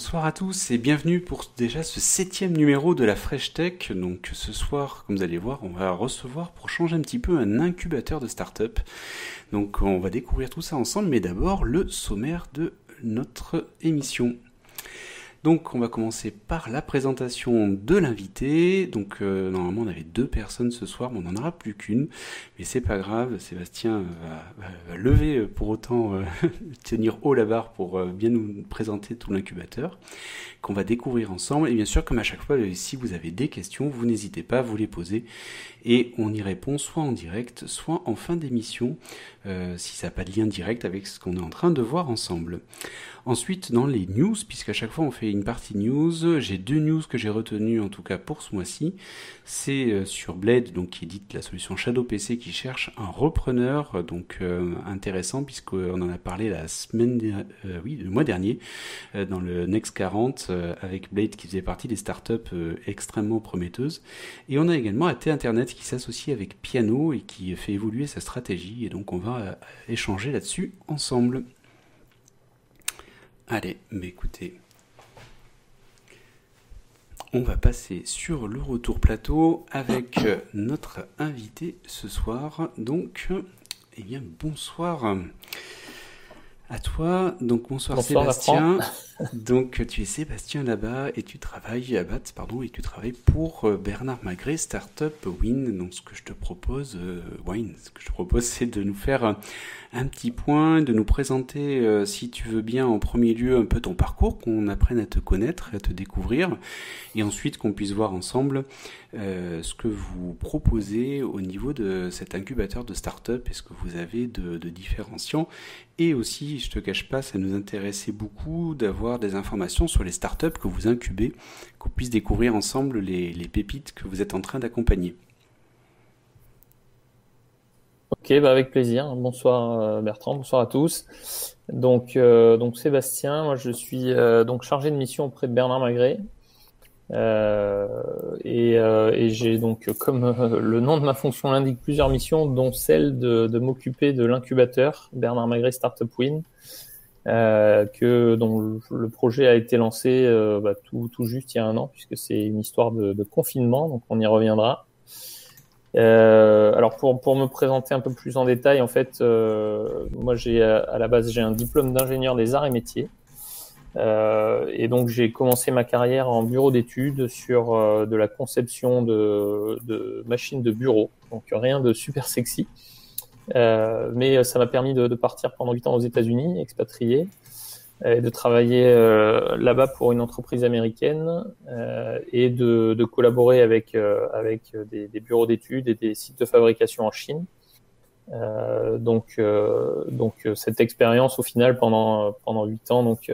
bonsoir à tous et bienvenue pour déjà ce septième numéro de la Fresh Tech. Donc ce soir, comme vous allez voir, on va recevoir pour changer un petit peu un incubateur de start-up. Donc on va découvrir tout ça ensemble, mais d'abord le sommaire de notre émission. Donc on va commencer par la présentation de l'invité. Donc euh, normalement on avait deux personnes ce soir, mais on n'en aura plus qu'une. Mais c'est pas grave, Sébastien va, lever euh, pour autant euh, tenir haut la barre pour bien nous présenter tout l'incubateur qu'on va découvrir ensemble. Et bien sûr, comme à chaque fois, si vous avez des questions, vous n'hésitez pas à vous les poser et on y répond soit en direct, soit en fin d'émission, si ça n'a pas de lien direct avec ce qu'on est en train de voir ensemble. Ensuite, dans les news, puisqu'à chaque fois on fait une partie news, j'ai deux news que j'ai retenues en tout cas pour ce mois-ci. C'est euh, sur Blade, donc qui édite la solution Shadow PC, qui cherche un repreneur, euh, donc euh, intéressant puisqu'on en a parlé la semaine, oui, le mois dernier, dans le Next 40 avec Blade qui faisait partie des startups extrêmement prometteuses. Et on a également AT Internet qui s'associe avec Piano et qui fait évoluer sa stratégie. Et donc on va échanger là-dessus ensemble. Allez, mais écoutez, on va passer sur le retour plateau avec euh, notre invité ce soir. Donc, eh bien, bonsoir à toi. Donc, bonsoir, Sébastien. Donc, tu es Sébastien là-bas et tu travailles à BAT, pardon, et tu travailles pour euh, Bernard Magret, Startup Win. Donc, ce que je te propose, euh, Wine, ce que je te propose, c'est de nous faire un petit point, de nous présenter, euh, si tu veux bien, en premier lieu, un peu ton parcours, qu'on apprenne à te connaître, à te découvrir, et ensuite qu'on puisse voir ensemble euh, ce que vous proposez au niveau de cet incubateur de start-up et ce que vous avez de, de différenciant. Et aussi, je te cache pas, ça nous intéressait beaucoup d'avoir des informations sur les start-up que vous incubez, qu'on puisse découvrir ensemble les, pépites que vous êtes en train d'accompagner. Ok, bah avec plaisir. Bonsoir euh, Bertrand, bonsoir à tous. Donc, euh, Sébastien, moi je suis donc chargé de mission auprès de Bernard Magret. et, et j'ai donc, comme le nom de ma fonction l'indique, plusieurs missions, dont celle de, de m'occuper de l'incubateur Bernard Magret Startup Win, que dont le projet a été lancé bah, tout, tout juste il y a un an, puisque c'est une histoire de, de confinement, donc on y reviendra. Euh, alors pour, pour me présenter un peu plus en détail, en fait, euh, moi j'ai à la base j'ai un diplôme d'ingénieur des arts et métiers, euh, et donc j'ai commencé ma carrière en bureau d'études sur euh, de la conception de, de, machines de bureau, donc rien de super sexy, euh, mais ça m'a permis de, de, partir pendant 8 ans aux États-Unis, expatrié, et de travailler euh, là-bas pour une entreprise américaine euh, et de, de, collaborer avec, euh, avec des, des bureaux d'études et des sites de fabrication en Chine. donc, donc cette expérience au final pendant pendant huit ans, donc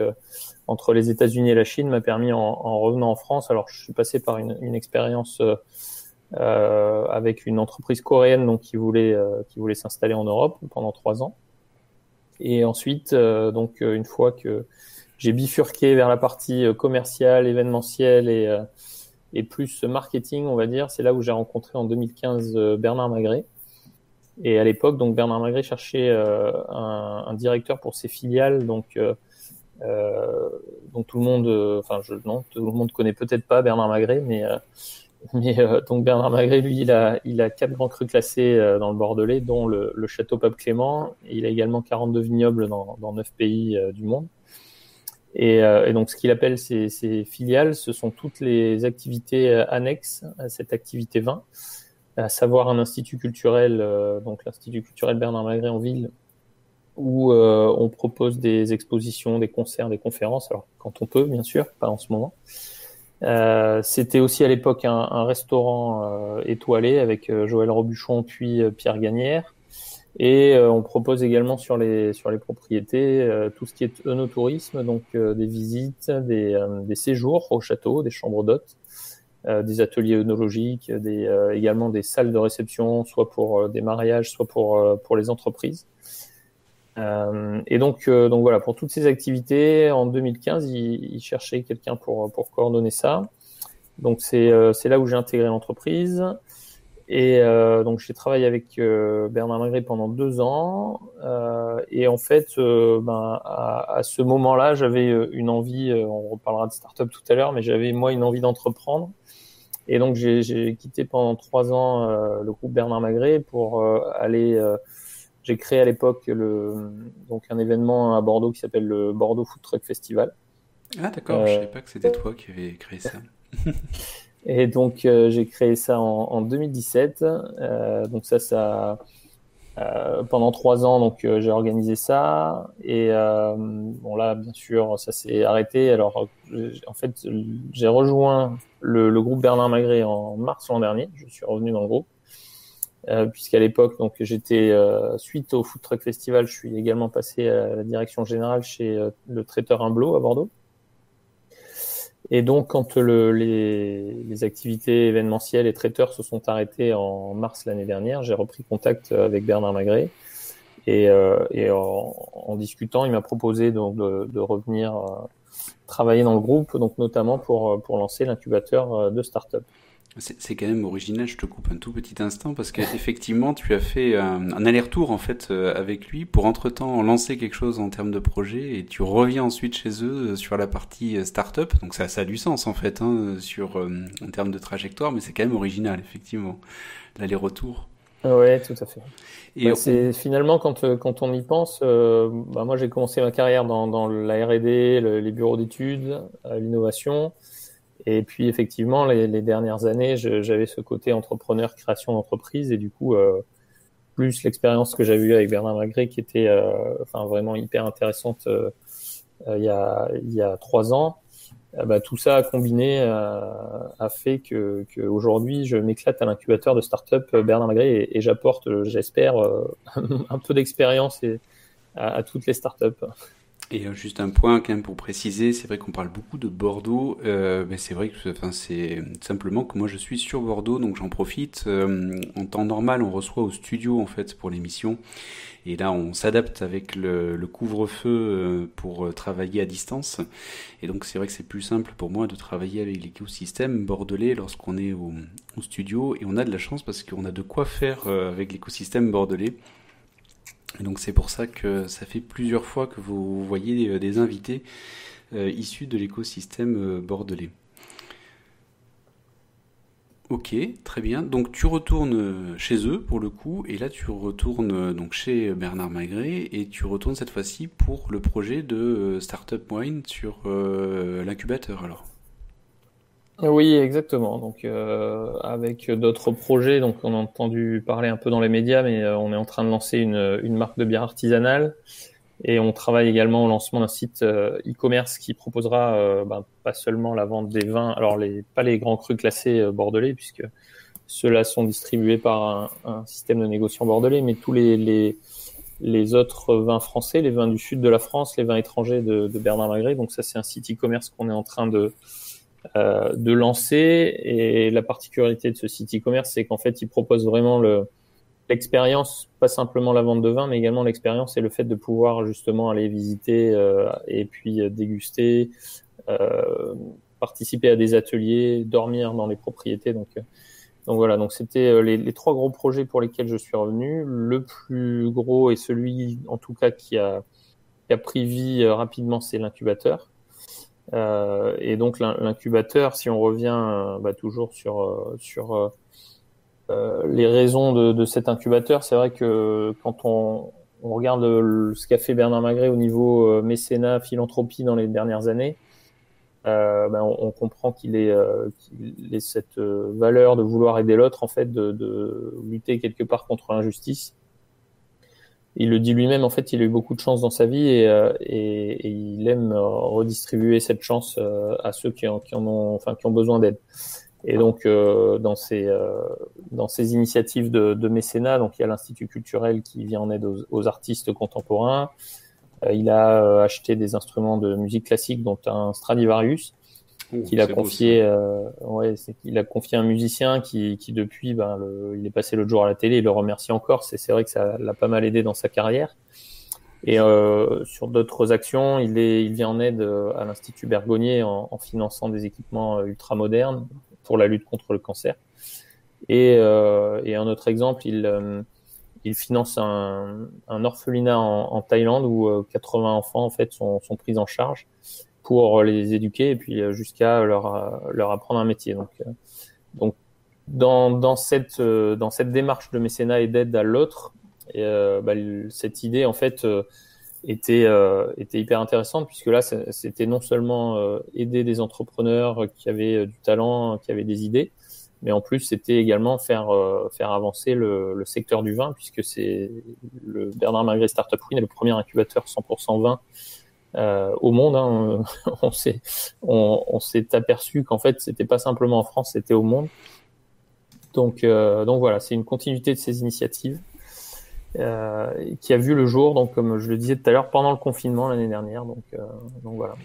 entre les États-Unis et la Chine, m'a permis en, en, revenant en France. Alors, je suis passé par une, une expérience euh, avec une entreprise coréenne donc qui voulait qui voulait s'installer en Europe pendant trois ans. Et ensuite, euh, donc euh, une fois que j'ai bifurqué vers la partie euh, commerciale, événementielle et, et plus marketing, on va dire, c'est là où j'ai rencontré en 2015 Bernard Magret. Et à l'époque, donc Bernard Magret cherchait un, un, directeur pour ses filiales, donc euh, donc tout le monde, enfin je non, tout le monde connaît peut-être pas Bernard Magret, mais mais euh, donc Bernard Magret, lui, il a, il a quatre grands crus classés euh, dans le Bordelais, dont le, le château Pape Clément. il a également 42 vignobles dans, dans 9 pays euh, du monde. Et, et, donc, ce qu'il appelle ses, ses, filiales, ce sont toutes les activités annexes à cette activité 20, à savoir un institut culturel, donc l'institut culturel Bernard Magret en ville, où on propose des expositions, des concerts, des conférences, alors quand on peut, bien sûr, pas en ce moment. Euh, c'était aussi à l'époque un, restaurant euh, étoilé avec euh, Joël Robuchon puis euh, Pierre Gagnère. Et on propose également sur les sur les propriétés tout ce qui est œnotourisme, donc des visites, des, des, séjours au château, des chambres d'hôtes, des ateliers œnologiques, des, également des salles de réception, soit pour des mariages, soit pour pour les entreprises. Euh, et donc, euh, donc voilà, pour toutes ces activités, en 2015, il, il cherchait quelqu'un pour, pour coordonner ça. Donc c'est euh, là où j'ai intégré l'entreprise. Et euh, donc j'ai travaillé avec euh, Bernard Magret pendant deux ans. Et en fait, ben, à, à, ce moment-là, j'avais une envie, on reparlera de start-up tout à l'heure, mais j'avais moi une envie d'entreprendre. Et donc j'ai quitté pendant trois ans le groupe Bernard Magret pour aller... j'ai créé à l'époque le donc un événement à Bordeaux qui s'appelle le Bordeaux Food Truck Festival. Ah d'accord, je savais pas que c'était toi qui avais créé ça. Et donc, euh, j'ai créé ça en, en 2017. Euh, donc ça, ça euh, pendant trois ans, donc euh, j'ai organisé ça. Et euh, bon là, bien sûr, ça s'est arrêté. Alors, en fait, j'ai rejoint le, le, groupe Bernard Magret en mars l'an dernier. Je suis revenu dans le groupe. Puisqu'à l'époque, donc j'étais suite au Food Truck Festival, je suis également passé à la direction générale chez le traiteur Humblot à Bordeaux. Et donc, quand le, les, les, activités événementielles et traiteurs se sont arrêtés en mars l'année dernière, j'ai repris contact avec Bernard Magret. Et, euh, et en, en, discutant, il m'a proposé donc de, de revenir euh, travailler dans le groupe, donc notamment pour, pour lancer l'incubateur euh, de start-up. C'est quand même original, je te coupe un tout petit instant parce qu'effectivement tu as fait un, un aller-retour en fait euh, avec lui pour entre-temps lancer quelque chose en termes de projet et tu reviens ensuite chez eux euh, sur la partie euh, start-up. Donc ça, ça a du sens en fait hein, sur, en termes de trajectoire, mais c'est quand même original effectivement l'aller-retour. Oui, tout à fait. Et bah, c'est finalement quand, quand on y pense, euh, bah, moi j'ai commencé ma carrière dans, dans la R&D, le, les bureaux d'études, l'innovation. Et puis effectivement, les, dernières années, j'avais ce côté entrepreneur, création d'entreprise, et du coup, euh, plus l'expérience que j'avais eue avec Bernard Magret, qui était euh, enfin vraiment hyper intéressante euh, il, y a, il y a trois ans. Bah, tout ça combiné a fait que, aujourd'hui, je m'éclate à l'incubateur de start-up Bernard et, et j'apporte, j'espère, un peu d'expérience à, à toutes les start-up. Et euh, juste un point quand même pour préciser, c'est vrai qu'on parle beaucoup de Bordeaux, euh, mais c'est vrai que enfin, c'est simplement que moi je suis sur Bordeaux, donc j'en profite. Euh, en temps normal, on reçoit au studio en fait pour l'émission, et là on s'adapte avec le, le couvre-feu euh, pour travailler à distance. Et donc c'est vrai que c'est plus simple pour moi de travailler avec l'écosystème bordelais lorsqu'on est au, au, studio, et on a de la chance parce qu'on a de quoi faire avec l'écosystème bordelais. Et donc c'est pour ça que ça fait plusieurs fois que vous voyez euh, des invités euh, issus de l'écosystème euh, bordelais. Ok, très bien. Donc tu retournes chez eux pour le coup, et là tu retournes donc chez Bernard Magret et tu retournes cette fois-ci pour le projet de Startup Wine sur l'incubateur alors. Oui, exactement. Donc, euh, avec d'autres projets, donc on a entendu parler un peu dans les médias, mais euh, on est en train de lancer une, une, marque de bière artisanale et on travaille également au lancement d'un site euh, e-commerce qui proposera euh, ben, pas seulement la vente des vins, alors les, pas les grands crus classés bordelais, puisque ceux-là sont distribués par un, un, système de négociants bordelais, mais tous les, les, les, autres vins français, les vins du sud de la France, les vins étrangers de, de Bernard Magret. Donc ça, c'est un site e-commerce qu'on est en train de euh, de lancer. Et la particularité de ce site e-commerce, c'est qu'en fait, il propose vraiment le, l'expérience, pas simplement la vente de vin, mais également l'expérience et le fait de pouvoir justement aller visiter euh, et puis euh, déguster, euh, participer à des ateliers, dormir dans les propriétés. Donc, euh, donc voilà, donc c'était les, les, trois gros projets pour lesquels je suis revenu. Le plus gros et celui en tout cas qui a, qui a pris vie rapidement, c'est l'incubateur. Euh, et donc l'incubateur, si on revient euh, bah, toujours sur euh, sur les raisons de, de cet incubateur, c'est vrai que quand on, on regarde le, ce qu'a fait Bernard Magret au niveau mécénat, philanthropie dans les dernières années, euh, ben on, comprend qu'il est, euh, est, cette valeur de vouloir aider l'autre, en fait, de, de, lutter quelque part contre l'injustice il le dit lui-même, en fait, il a eu beaucoup de chance dans sa vie et, euh, et, il aime euh, redistribuer cette chance euh, à ceux qui ont, enfin, qui ont besoin d'aide. Et donc, euh, dans ces dans ces initiatives de, de, mécénat, donc il y a l'institut culturel qui vient en aide aux, aux artistes contemporains. il a acheté des instruments de musique classique, dont un Stradivarius qu'il a confié, euh, ouais, c'est qu'il a confié un musicien qui, qui depuis, ben, le, il est passé l'autre jour à la télé, il le remercie encore. C'est, c'est vrai que ça l'a pas mal aidé dans sa carrière. Et euh, sur d'autres actions, il, est, il vient en aide euh, à l'Institut Bergonier en, en finançant des équipements euh, ultra modernes pour la lutte contre le cancer. Et, et un autre exemple, il, il finance un, un orphelinat en, en, Thaïlande où 80 enfants en fait sont, sont pris en charge pour les éduquer et puis jusqu'à leur, leur apprendre un métier. Donc, donc dans, dans, cette, dans cette démarche de mécénat et d'aide à l'autre, euh, bah, cette idée en fait euh, était euh, était hyper intéressante puisque là c'était non seulement euh, aider des entrepreneurs qui avaient du talent, qui avaient des idées, mais en plus c'était également faire faire avancer le, le, secteur du vin puisque c'est le Bernard Magret Startup Win est le premier incubateur 100% vin euh, au monde. Hein. on s'est aperçu qu'en fait c'était pas simplement en France, c'était au monde. Donc euh, donc voilà, c'est une continuité de ces initiatives. Euh, qui a vu le jour, donc comme je le disais tout à l'heure, pendant le confinement l'année dernière. Donc, donc voilà.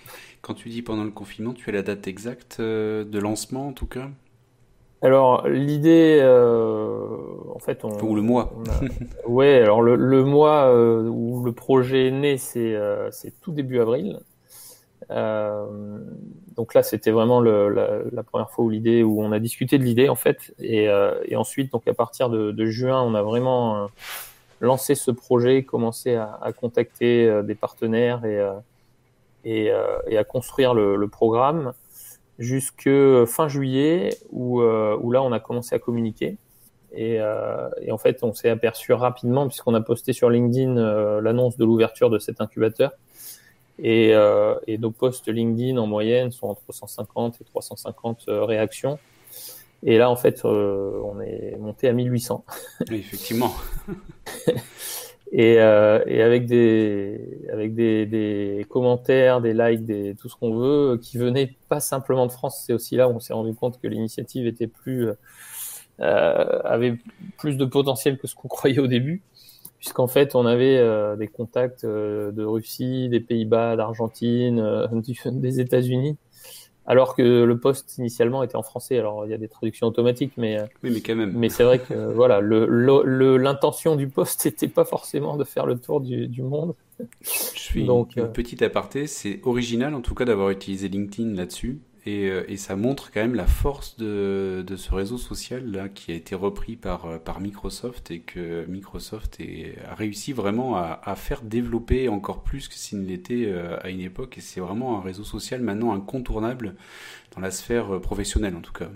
Quand tu dis pendant le confinement, tu as la date exacte de lancement en tout cas? Alors l'idée, euh, en fait, on, ou le mois. Ouais, alors le, le mois euh, où le projet est né, c'est euh, c'est tout début avril. donc là, c'était vraiment le, la, la, première fois où l'idée, où on a discuté de l'idée en fait, et, et ensuite, donc à partir de, de juin, on a vraiment lancer ce projet, commencer à, à contacter des partenaires et, euh, et, euh, et, à construire le, le programme jusque fin juillet où, où là on a commencé à communiquer. Et, euh, et, en fait, on s'est aperçu rapidement, puisqu'on a posté sur LinkedIn euh, l'annonce de l'ouverture de cet incubateur. Et, euh, et, nos posts LinkedIn en moyenne sont entre 150 et 350 réactions. Et là, en fait, euh, on est monté à 1800. Oui, effectivement. et, euh, et, avec des avec des, des, commentaires, des likes, des tout ce qu'on veut, qui venaient pas simplement de France. C'est aussi là où on s'est rendu compte que l'initiative était plus euh, avait plus de potentiel que ce qu'on croyait au début, puisqu'en fait, on avait euh, des contacts euh, de Russie, des Pays-Bas, d'Argentine, euh, des États-Unis alors que le poste initialement était en français. Alors il y a des traductions automatiques, mais oui, mais quand même. Mais c'est vrai que voilà, le, l'intention du poste n'était pas forcément de faire le tour du, du monde. Je suis donc une euh... petite aparté, c'est original en tout cas d'avoir utilisé LinkedIn là-dessus. Et, euh, et, ça montre quand même la force de, de, ce réseau social là qui a été repris par, euh, par Microsoft et que Microsoft est, a réussi vraiment à, à, faire développer encore plus que s'il ne l'était euh, à une époque. Et c'est vraiment un réseau social maintenant incontournable dans la sphère professionnelle en tout cas.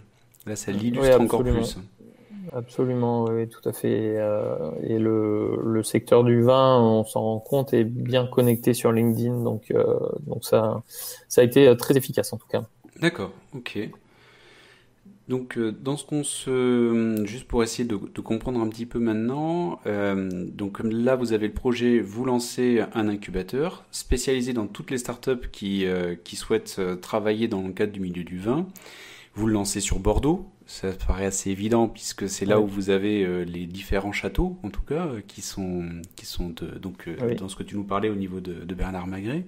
Là, ça l'illustre oui, encore plus. Absolument, oui, tout à fait. et le, le secteur du vin, on s'en rend compte, est bien connecté sur LinkedIn, donc, donc ça, ça a été très efficace en tout cas. D'accord, ok. Donc, euh, dans ce qu'on se. Juste pour essayer de, de, comprendre un petit peu maintenant, euh, donc là, vous avez le projet, vous lancez un incubateur spécialisé dans toutes les startups qui, euh, qui souhaitent travailler dans le cadre du milieu du vin. Vous le lancez sur Bordeaux, ça paraît assez évident puisque c'est là où vous avez les différents châteaux, en tout cas, qui sont, qui sont de, donc, oui. dans ce que tu nous parlais au niveau de, de Bernard Magret.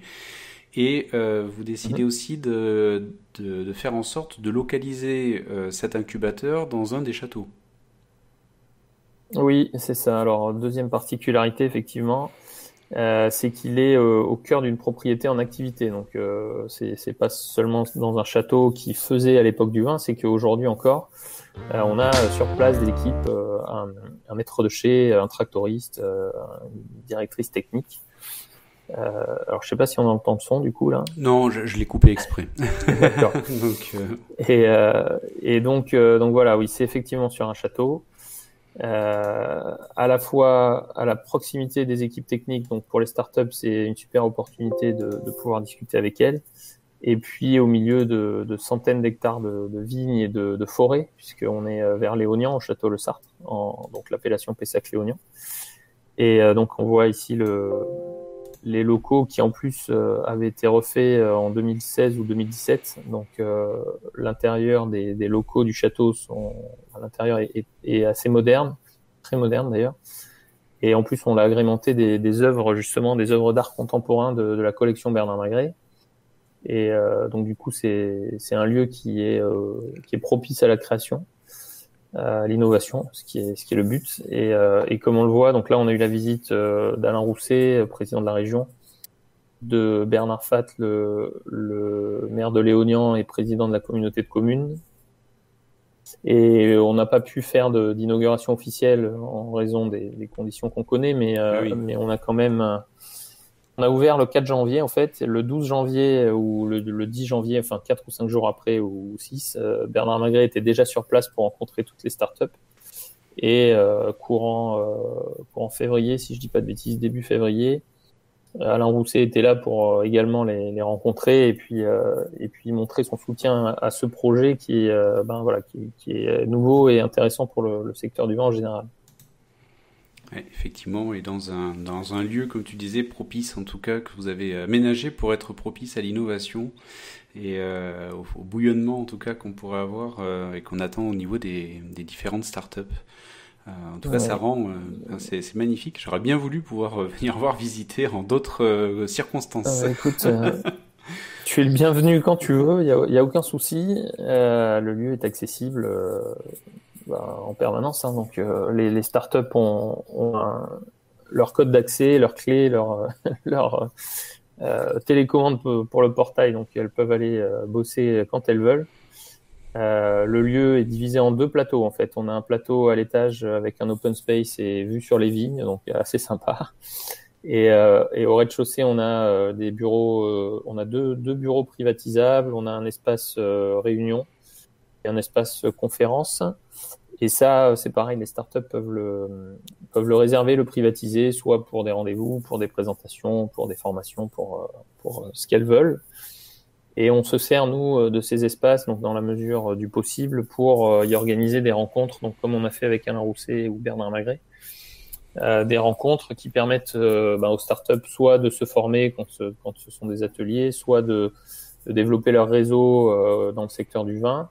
Et euh, vous décidez mmh. aussi de, de, de, faire en sorte de localiser euh, cet incubateur dans un des châteaux. Oui, c'est ça. Alors, deuxième particularité, effectivement, euh, c'est qu'il est euh, au cœur d'une propriété en activité. Donc, euh, c'est pas seulement dans un château qui faisait à l'époque du vin, c'est qu'aujourd'hui encore, on a sur place des équipes, un, un, maître de chez, un tractoriste, une directrice technique euh, alors je sais pas si on entend le son du coup là. Non, je, je l'ai coupé exprès. D'accord. donc, euh... Et, euh, et donc euh, donc voilà, oui, c'est effectivement sur un château. Euh, à la fois à la proximité des équipes techniques, donc pour les startups, c'est une super opportunité de, de, pouvoir discuter avec elles. Et puis au milieu de, de centaines d'hectares de, de, vignes et de, de forêts, puisqu'on est vers Léognan, au château Le Sartre, en, donc l'appellation Pessac-Léognan. Et euh, donc on voit ici le, les locaux qui en plus euh, avaient été refaits euh, en 2016 ou 2017. Donc euh, l'intérieur des, des, locaux du château sont l'intérieur est, est, assez moderne, très moderne d'ailleurs. Et en plus on l'a agrémenté des, des œuvres justement des œuvres d'art contemporain de, de, la collection Bernard Magret. Et euh, donc du coup c'est un lieu qui est euh, qui est propice à la création l'innovation, ce qui est ce qui est le but. Et, euh, et, comme on le voit, donc là on a eu la visite euh, d'Alain Rousset, président de la région, de Bernard Fatt, le, le maire de Léognan et président de la communauté de communes, Et on n'a pas pu faire d'inauguration officielle en raison des, des conditions qu'on connaît, mais, euh, ah mais on a quand même on a ouvert le 4 janvier en fait, le 12 janvier ou le, le 10 janvier, enfin 4 ou 5 jours après ou 6, euh, Bernard Magret était déjà sur place pour rencontrer toutes les startups. Et euh, courant, euh, courant février, si je dis pas de bêtises, début février, Alain Rousset était là pour euh, également les, rencontrer et puis euh, et puis montrer son soutien à ce projet qui ben voilà qui, qui, est nouveau et intéressant pour le, le secteur du vin en général. Ouais, effectivement, et dans un, dans un lieu, comme tu disais, propice en tout cas, que vous avez aménagé pour être propice à l'innovation et euh, au, au, bouillonnement en tout cas qu'on pourrait avoir euh, et qu'on attend au niveau des, des différentes startups. Euh, en tout cas, ça rend, euh, c'est magnifique. J'aurais bien voulu pouvoir euh, venir voir visiter en d'autres euh, circonstances. écoute, tu es le bienvenu quand tu veux, il n'y a, a, aucun souci. le lieu est accessible bah, en permanence. Hein. Donc euh, les, startups ont, leur code d'accès, leur clé, leur, euh, télécommande pour le portail, donc elles peuvent aller euh, bosser quand elles veulent. Le lieu est divisé en deux plateaux en fait. On a un plateau à l'étage avec un open space et vue sur les vignes, donc assez sympa. Et, au rez-de-chaussée, on a des bureaux, on a deux, bureaux privatisables, on a un espace réunion et un espace conférence. Et ça, c'est pareil, les startups peuvent le, peuvent le réserver, le privatiser, soit pour des rendez-vous, pour des présentations, pour des formations, pour, pour ce qu'elles veulent. Et on se sert, nous, de ces espaces, donc dans la mesure du possible, pour y organiser des rencontres, donc comme on a fait avec Alain Rousset ou Bernard euh, des rencontres qui permettent euh, ben, aux startups soit de se former quand ce, quand ce sont des ateliers, soit de, développer leur réseau euh, dans le secteur du vin,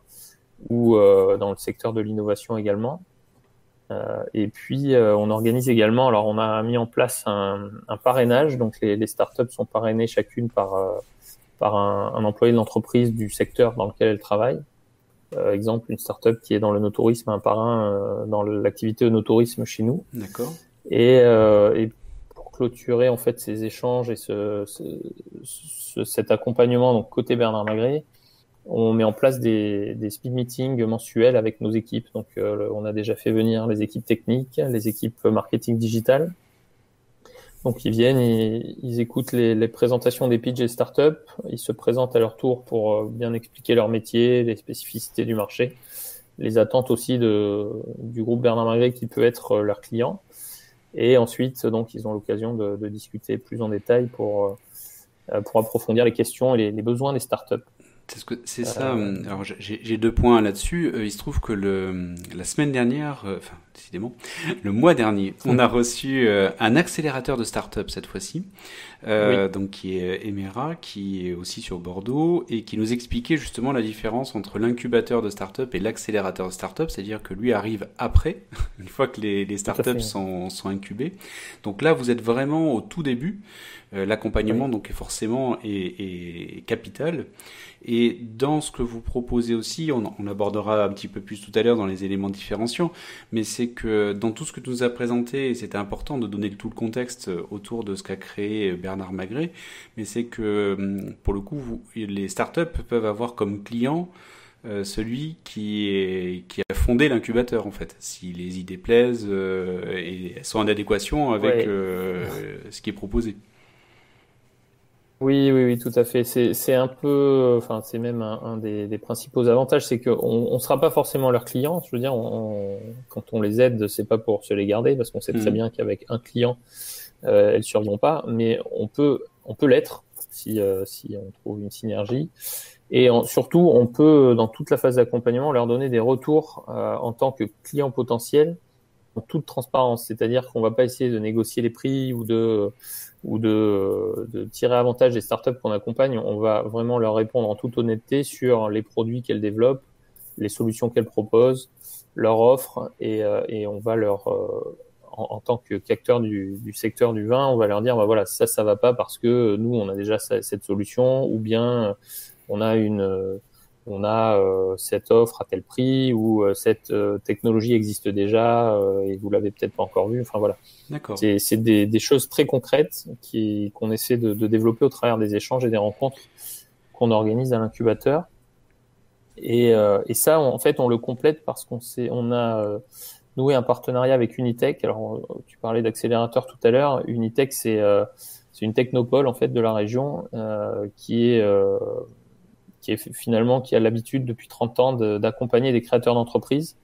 ou euh, dans le secteur de l'innovation également. Euh, et puis, euh, on organise également, alors on a mis en place un, un parrainage, donc les, les, startups sont parrainées chacune par, par un, un, employé de l'entreprise du secteur dans lequel elles travaillent. exemple, une startup qui est dans le notourisme, un parrain dans l'activité notourisme chez nous. D'accord. Et, et, pour clôturer en fait ces échanges et ce, ce, ce, cet accompagnement, donc côté Bernard Magret, on met en place des, des, speed meetings mensuels avec nos équipes. Donc, euh, on a déjà fait venir les équipes techniques, les équipes marketing digital. Donc, ils viennent, ils, écoutent les, présentations des pitches et startups, ils se présentent à leur tour pour euh, bien expliquer leur métier, les spécificités du marché, les attentes aussi du groupe Bernard Magret qui peut être euh, leur client. Et ensuite, donc, ils ont l'occasion de, discuter plus en détail pour, approfondir les questions et les besoins des startups. C'est ce que c'est ça. Euh... Alors j'ai deux points là-dessus. Euh, il se trouve que le la semaine dernière, euh, enfin décidément, le mois dernier, on a reçu euh, un accélérateur de start-up cette fois-ci, oui. donc qui est Emera, qui est aussi sur Bordeaux et qui nous expliquait justement la différence entre l'incubateur de start-up et l'accélérateur de start-up, c'est-à-dire que lui arrive après, une fois que les, les start-up sont sont incubés. Donc là, vous êtes vraiment au tout début. L'accompagnement oui. donc est forcément est, est capital. Et dans ce que vous proposez aussi, on, on abordera un petit peu plus tout à l'heure dans les éléments différenciants, mais c'est que dans tout ce que tu nous as présenté, et c'était important de donner tout le contexte autour de ce qu'a créé Bernard Magret, mais c'est que hum, pour le coup, vous, les startups peuvent avoir comme client euh, celui qui, est, qui a fondé l'incubateur en fait, si les idées plaisent euh, et sont en adéquation avec ouais. euh, ce qui est proposé. Oui, oui, oui, tout à fait. C'est un peu, enfin, c'est même un, un des, des, principaux avantages, c'est qu'on ne sera pas forcément leur client. Je veux dire, on, quand on les aide, c'est pas pour se les garder, parce qu'on sait très bien qu'avec un client, euh, elles survivront pas, mais on peut, on peut l'être si, euh, si on trouve une synergie. Et en, surtout, on peut, dans toute la phase d'accompagnement, leur donner des retours euh, en tant que client potentiel, en toute transparence. C'est-à-dire qu'on va pas essayer de négocier les prix ou de ou de, tirer avantage des startups qu'on accompagne, on va vraiment leur répondre en toute honnêteté sur les produits qu'elles développent, les solutions qu'elles proposent, leur offre, et, euh, et on va leur, euh, en, en, tant qu'acteur du, du, secteur du vin, on va leur dire, bah voilà, ça, ça va pas parce que nous, on a déjà cette solution, ou bien on a une on a euh, cette offre à tel prix ou euh, cette euh, technologie existe déjà euh, et vous l'avez peut-être pas encore vu. Enfin voilà. D'accord. C'est des, des, choses très concrètes qui qu'on essaie de, de, développer au travers des échanges et des rencontres qu'on organise à l'incubateur. Et, euh, et, ça, en fait, on le complète parce qu'on on a euh, noué un partenariat avec Unitech. Alors, tu parlais d'accélérateur tout à l'heure. Unitech, c'est euh, c'est une technopole en fait de la région qui est qui est finalement qui a l'habitude depuis 30 ans d'accompagner des créateurs d'entreprises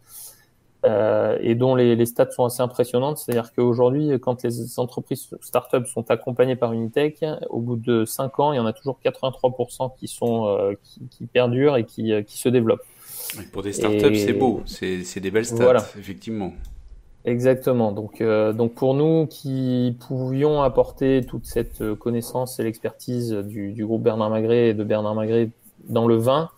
euh, et dont les, les, stats sont assez impressionnantes. C'est-à-dire qu'aujourd'hui, quand les entreprises startups sont accompagnées par Unitech, au bout de 5 ans, il y en a toujours 83% qui sont euh, qui, qui, perdurent et qui, euh, qui se développent. pour des startups, c'est beau, c'est des belles stats, voilà. effectivement. Exactement. Donc, euh, donc pour nous qui pouvions apporter toute cette connaissance et l'expertise du, du, groupe Bernard Magret et de Bernard Magret dans le vin,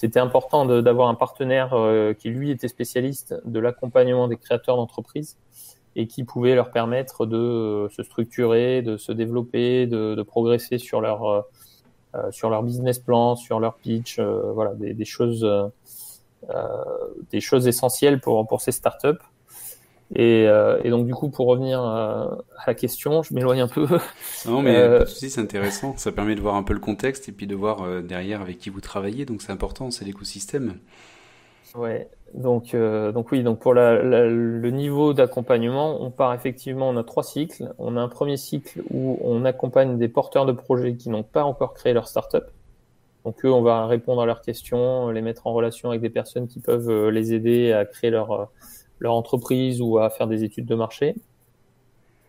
c'était important d'avoir un partenaire euh, qui lui était spécialiste de l'accompagnement des créateurs d'entreprises et qui pouvait leur permettre de euh, se structurer, de se développer, de, progresser sur leur euh, sur leur business plan, sur leur pitch, voilà des, des choses des choses essentielles pour pour ces startups. Et, euh, et, donc du coup, pour revenir à, la question, je m'éloigne un peu. Non, mais euh, c'est intéressant. Ça permet de voir un peu le contexte et puis de voir euh, derrière avec qui vous travaillez. Donc c'est important, c'est l'écosystème. Ouais. Donc euh, donc oui, donc pour la, la, le niveau d'accompagnement, on part effectivement. On a trois cycles. On a un premier cycle où on accompagne des porteurs de projets qui n'ont pas encore créé leur startup. Donc eux, on va répondre à leurs questions, les mettre en relation avec des personnes qui peuvent les aider à créer leur leur entreprise ou à faire des études de marché.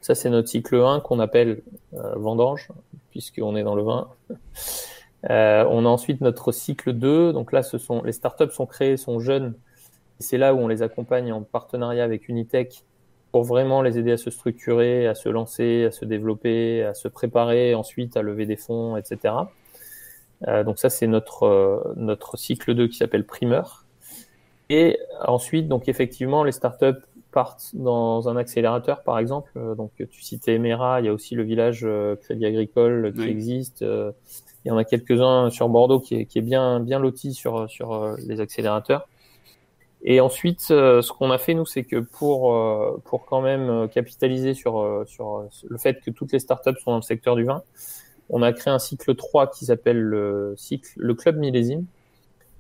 Ça, c'est notre cycle 1 qu'on appelle euh, vendange, puisqu'on est dans le vin. Euh, on a ensuite notre cycle 2. Donc là, ce sont les startups sont créées, sont jeunes. C'est là où on les accompagne en partenariat avec Unitech pour vraiment les aider à se structurer, à se lancer, à se développer, à se préparer ensuite à lever des fonds, etc. Euh, donc ça, c'est notre notre cycle 2 qui s'appelle primeur. Et ensuite, donc effectivement, les startups partent dans un accélérateur, par exemple. Euh, donc, tu citais Emera, il y a aussi le village euh, Crédit Agricole qui existe. Euh, il y en a quelques-uns sur Bordeaux qui est, qui est bien, bien loti sur, sur les accélérateurs. Et ensuite, ce qu'on a fait, nous, c'est que pour, pour quand même capitaliser sur, sur le fait que toutes les startups sont dans le secteur du vin, on a créé un cycle 3 qui s'appelle le cycle, le club millésime.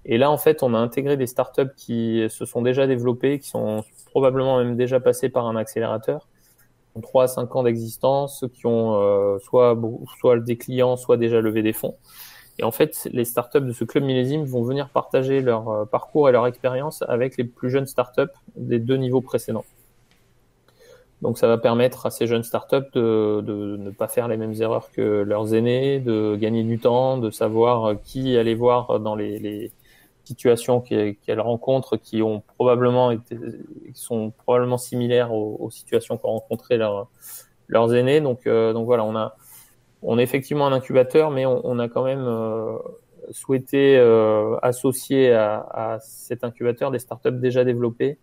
Et là, en fait, on a intégré des startups qui se sont déjà développées, qui sont probablement même déjà passées par un accélérateur, ont 3 à 5 ans d'existence, qui ont euh, soit, soit des clients, soit déjà levé des fonds. Et en fait, les startups de ce club millésime vont venir partager leur euh, parcours et leur expérience avec les plus jeunes startups des deux niveaux précédents. Donc ça va permettre à ces jeunes startups de, de ne pas faire les mêmes erreurs que leurs aînés, de gagner du temps, de savoir qui aller voir dans les, les, situations qu'elles rencontrent qui ont probablement été, sont probablement similaires aux, situations qu'ont rencontrées leurs, leurs aînés. Donc, euh, donc voilà, on a, on est effectivement un incubateur, mais on, on a quand même euh, souhaité euh, associer à, à, cet incubateur des startups déjà développées.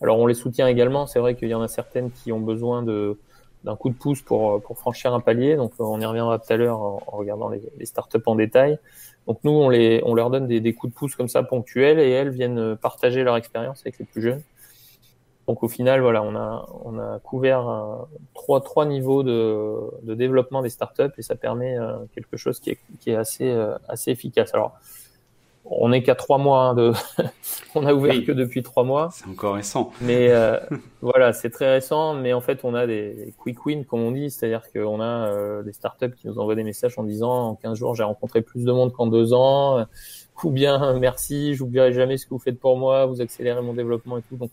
Alors on les soutient également. C'est vrai qu'il y en a certaines qui ont besoin de d'un coup de pouce pour, pour franchir un palier. Donc on y reviendra tout à l'heure en, regardant les, startups en détail. Donc nous, on, les, on leur donne des, des, coups de pouce comme ça ponctuels et elles viennent partager leur expérience avec les plus jeunes. Donc au final, voilà, on a, on a couvert euh, trois, trois niveaux de, de développement des startups et ça permet euh, quelque chose qui est, qui est assez, euh, assez efficace. Alors, on n'est qu'à trois mois hein, de, on a ouvert que depuis trois mois. C'est encore récent. Mais euh, voilà, c'est très récent. Mais en fait, on a des quick wins, comme on dit, c'est-à-dire qu'on a euh, des startups qui nous envoient des messages en disant en 15 jours, j'ai rencontré plus de monde qu'en deux ans. Ou bien merci, j'oublierai jamais ce que vous faites pour moi, vous accélérez mon développement et tout. Donc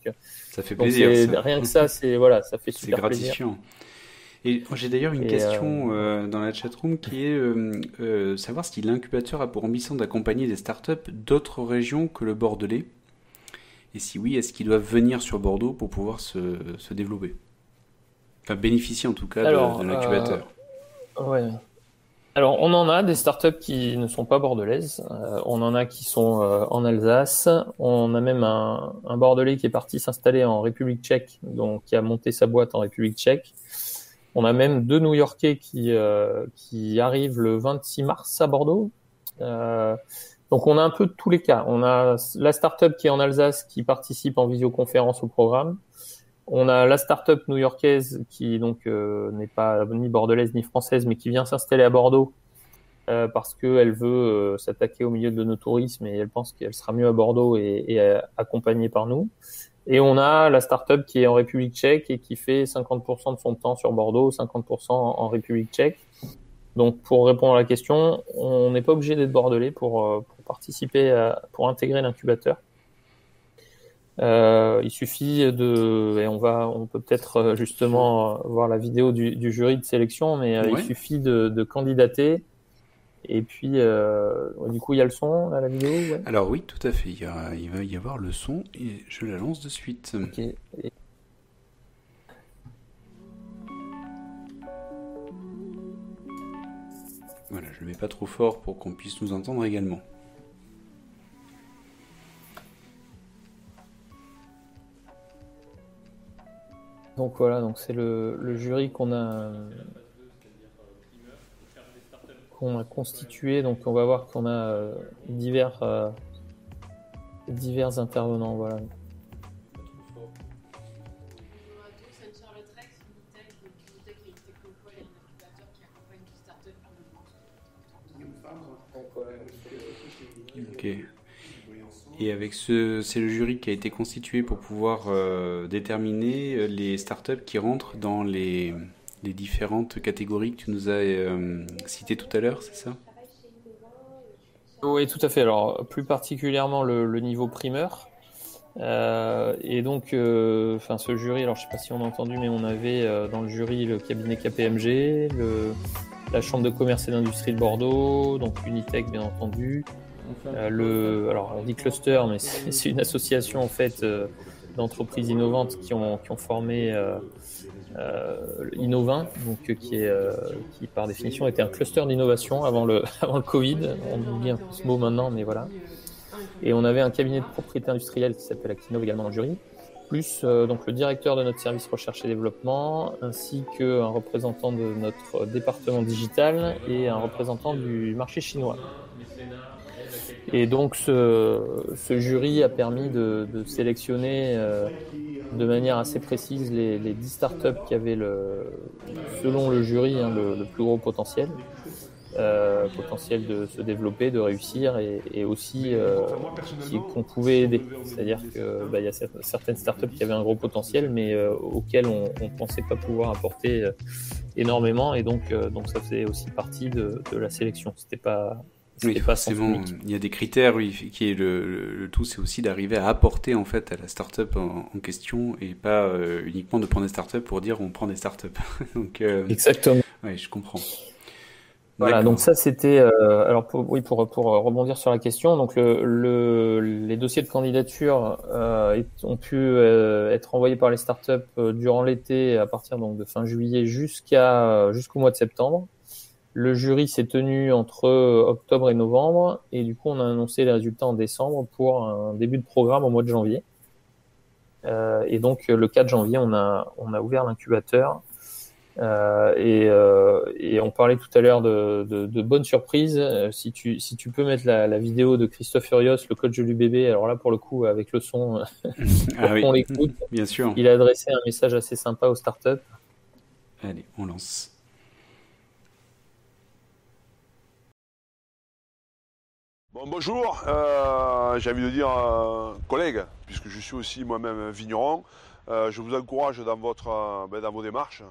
ça fait plaisir. Ça. Rien que ça, c'est voilà, ça fait super gratifiant. Plaisir. Et j'ai d'ailleurs une et question euh... Euh, dans la chatroom qui est euh, euh, savoir si l'incubateur a pour ambition d'accompagner des startups d'autres régions que le Bordelais. Et si oui, est-ce qu'ils doivent venir sur Bordeaux pour pouvoir se, se développer? Enfin, bénéficier en tout cas Alors, de, de l'incubateur. ouais. Alors, on en a des startups qui ne sont pas bordelaises. on en a qui sont en Alsace. On a même un, un Bordelais qui est parti s'installer en République tchèque, donc qui a monté sa boîte en République tchèque. On a même deux New-Yorkais qui, euh, qui arrivent le 26 mars à Bordeaux. Euh, donc on a un peu tous les cas. On a la startup qui est en Alsace qui participe en visioconférence au programme. On a la startup new-yorkaise qui donc euh, n'est pas ni bordelaise ni française mais qui vient s'installer à Bordeaux parce qu'elle veut s'attaquer au milieu de nos tourisme et elle pense qu'elle sera mieux à Bordeaux et accompagnée par nous. Et on a la startup qui est en République tchèque et qui fait 50% de son temps sur Bordeaux, 50% en République tchèque. Donc, pour répondre à la question, on n'est pas obligé d'être bordelais pour, euh, pour participer, pour intégrer l'incubateur. Euh, il suffit de, et on va, on peut peut-être euh, justement voir la vidéo du, du jury de sélection, mais il suffit de, de, candidater. Et puis, du coup, il y a le son, là, la vidéo. Alors oui, tout à fait. Il, il, va y avoir le son et je la lance de suite. Ok. Voilà, je le mets pas trop fort pour qu'on puisse nous entendre également. Donc voilà, donc c'est le, jury qu'on a qu'on a constitué. Donc on va voir qu'on a euh, divers euh, divers intervenants. Voilà. Et avec ce, c'est le jury qui a été constitué pour pouvoir euh, déterminer les startups qui rentrent dans les, les différentes catégories que tu nous as euh, citées tout à l'heure, c'est ça? Oui, tout à fait. Alors, plus particulièrement le, niveau primeur. et donc, enfin, ce jury, alors je sais pas si on a entendu, mais on avait dans le jury le cabinet KPMG, le, la Chambre de commerce et d'industrie de Bordeaux, donc Unitech bien entendu, euh, le, alors on dit cluster, mais c'est une association en fait euh, d'entreprises innovantes qui ont, qui ont formé euh, euh Innovin, donc qui est qui par définition était un cluster d'innovation avant le avant le Covid. On oublie un peu ce mot maintenant, mais voilà. Et on avait un cabinet de propriété industrielle qui s'appelle Actinov également le jury, plus donc le directeur de notre service recherche et développement, ainsi qu'un représentant de notre département digital et un représentant du marché chinois. Et donc ce, ce, jury a permis de, de sélectionner euh, de manière assez précise les, les 10 startups qui avaient, le, selon le jury, hein, le, le, plus gros potentiel. Euh, potentiel de se développer, de réussir et, et aussi euh, qu'on pouvait aider. C'est-à-dire que bah, y a certaines startups qui avaient un gros potentiel, mais euh, auxquelles on ne pensait pas pouvoir apporter euh, énormément, et donc euh, donc ça faisait aussi partie de, de la sélection. C'était pas oui, forcément, il y a des critères, oui, qui est le, le, tout, c'est aussi d'arriver à apporter en fait à la startup en, en question et pas euh, uniquement de prendre des startups pour dire on prend des startups. donc, euh, Exactement. Oui, je comprends. Voilà, donc ça c'était euh, alors pour, oui pour, pour rebondir sur la question donc le, le les dossiers de candidature euh, ont pu euh, être envoyés par les startups durant l'été à partir donc de fin juillet jusqu'à jusqu'au mois de septembre. Le jury s'est tenu entre octobre et novembre et du coup on a annoncé les résultats en décembre pour un début de programme au mois de janvier. Euh, et donc le 4 janvier on a on a ouvert l'incubateur euh, et, euh, et, on parlait tout à l'heure de, de, de, bonnes surprises. Euh, si tu si tu peux mettre la, la vidéo de Christophe Furios, le coach de l'UBB, alors là pour le coup avec le son, ah on l'écoute. Bien sûr. Il a adressé un message assez sympa aux startups. Allez, on lance. Bonjour, euh, j'ai envie de dire euh, collègue, puisque je suis aussi moi-même vigneron. Euh, je vous encourage dans, votre, ben, dans vos démarches.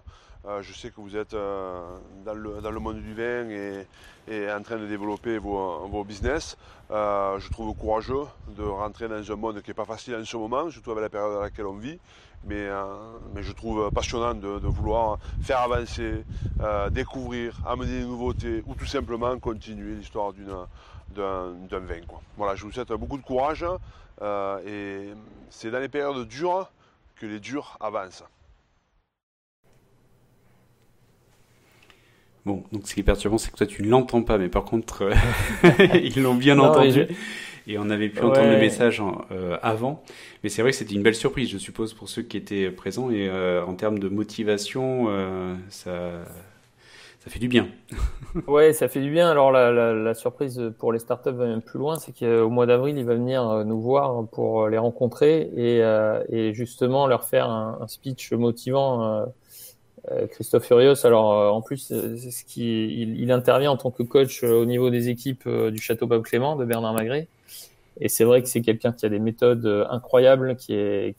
je sais que vous êtes dans le, monde du vin et, en train de développer vos, vos business. je trouve courageux de rentrer dans un monde qui n'est pas facile en ce moment, surtout avec la période dans laquelle on vit. Mais, je trouve passionnant de vouloir faire avancer, découvrir, amener des nouveautés ou tout simplement continuer l'histoire d'une d'un vin. Quoi. Voilà, je vous souhaite beaucoup de courage euh, et c'est dans les périodes dures que les durs avancent. Bon, donc ce qui est perturbant, c'est que toi tu ne l'entends pas, mais par contre, euh, ils l'ont bien entendu. Et on avait pu entendre le message euh, avant. Mais c'est vrai que c'était une belle surprise, je suppose, pour ceux qui étaient présents. Et en termes de motivation, ça, ça fait du bien. ouais, ça fait du bien. Alors la, surprise pour les startups va même plus loin, c'est qu'au mois d'avril, il va venir euh, nous voir pour les rencontrer et, euh, et justement leur faire un, speech motivant euh, Christophe Furios, alors en plus, il, intervient en tant que coach au niveau des équipes du Château Bob Clément de Bernard Magret. Et c'est vrai que c'est quelqu'un qui a des méthodes incroyables, qui est,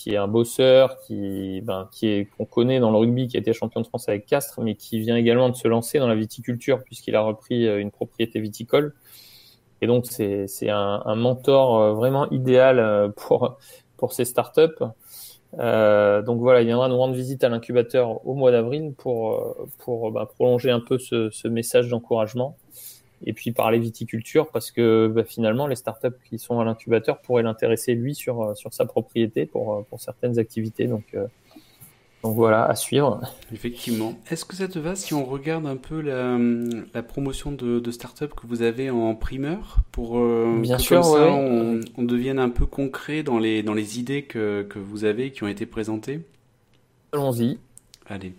qui est un bosseur, qui, ben, qui est qu'on connaît dans le rugby, qui a été champion de France avec Castres, mais qui vient également de se lancer dans la viticulture puisqu'il a repris euh, une propriété viticole. Et donc c'est un, un, mentor euh, vraiment idéal euh, pour pour ces startups. Euh, donc voilà, il viendra nous rendre visite à l'incubateur au mois d'avril pour pour ben, prolonger un peu ce, ce message d'encouragement et puis parler viticulture parce que bah, finalement les startups qui sont à l'incubateur pourraient l'intéresser lui sur euh, sur sa propriété pour euh, pour certaines activités. Donc euh, donc voilà à suivre. Effectivement. Est-ce que ça te va si on regarde un peu la, la promotion de, de startups que vous avez en primeur pour bien sûr comme ça, on, on, devienne un peu concret dans les dans les idées que que vous avez qui ont été présentées? Allons-y Allez,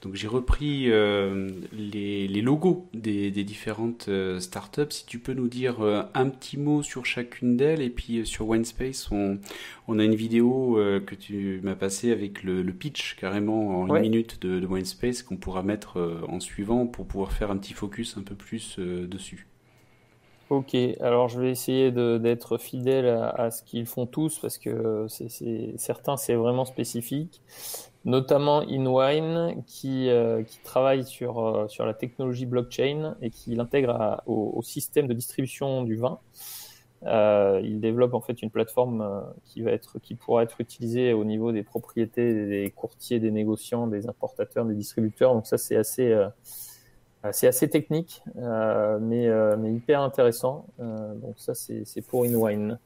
donc j'ai repris euh, les, les, logos des, des différentes euh, startups. Si tu peux nous dire euh, un petit mot sur chacune d'elles, et puis sur OneSpace, on, on a une vidéo que tu m'as passée avec le, le, pitch carrément en ouais. une minute de, de OneSpace qu'on pourra mettre en suivant pour pouvoir faire un petit focus un peu plus dessus. Ok, alors je vais essayer d'être fidèle à, à ce qu'ils font tous parce que c'est certains c'est vraiment spécifique notamment InWine qui, euh, travaille sur, euh, sur la technologie blockchain et qui l'intègre au, système de distribution du vin. Euh, il développe en fait une plateforme qui va être qui pourra être utilisée au niveau des propriétés des courtiers, des négociants, des importateurs, des distributeurs. Donc ça c'est assez assez technique, mais, mais hyper intéressant. donc ça c'est pour InWine.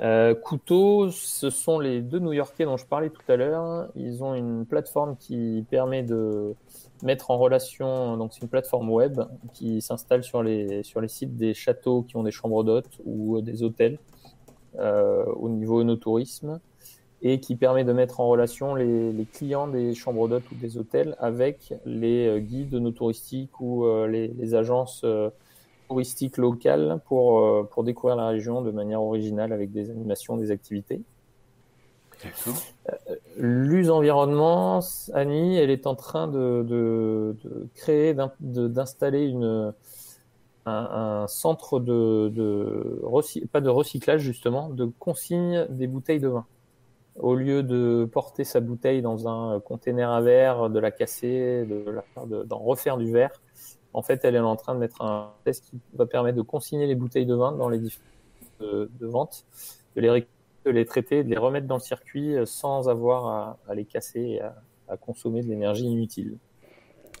Euh, Couteau, ce sont les deux New-Yorkais dont je parlais tout à l'heure. Ils ont une plateforme qui permet de mettre en relation, donc c'est une plateforme web qui s'installe sur les sur les sites des châteaux qui ont des chambres d'hôtes ou des hôtels euh, au niveau no tourisme et qui permet de mettre en relation les, clients des chambres d'hôtes ou des hôtels avec les guides no touristiques ou euh, les, agences euh, touristique locale pour, euh, pour découvrir la région de manière originale avec des animations, des activités. Euh, L'US Environnement, Annie, elle est en train de, de, de créer, d'installer une, un, un, centre de, de pas de recyclage justement, de consigne des bouteilles de vin. Au lieu de porter sa bouteille dans un container à verre, de la casser, d'en de refaire du verre, en fait, elle est en train de mettre un test qui va permettre de consigner les bouteilles de vin dans les différentes de, de vente, de les, de les traiter, de les remettre dans le circuit sans avoir à, à les casser et à, à consommer de l'énergie inutile.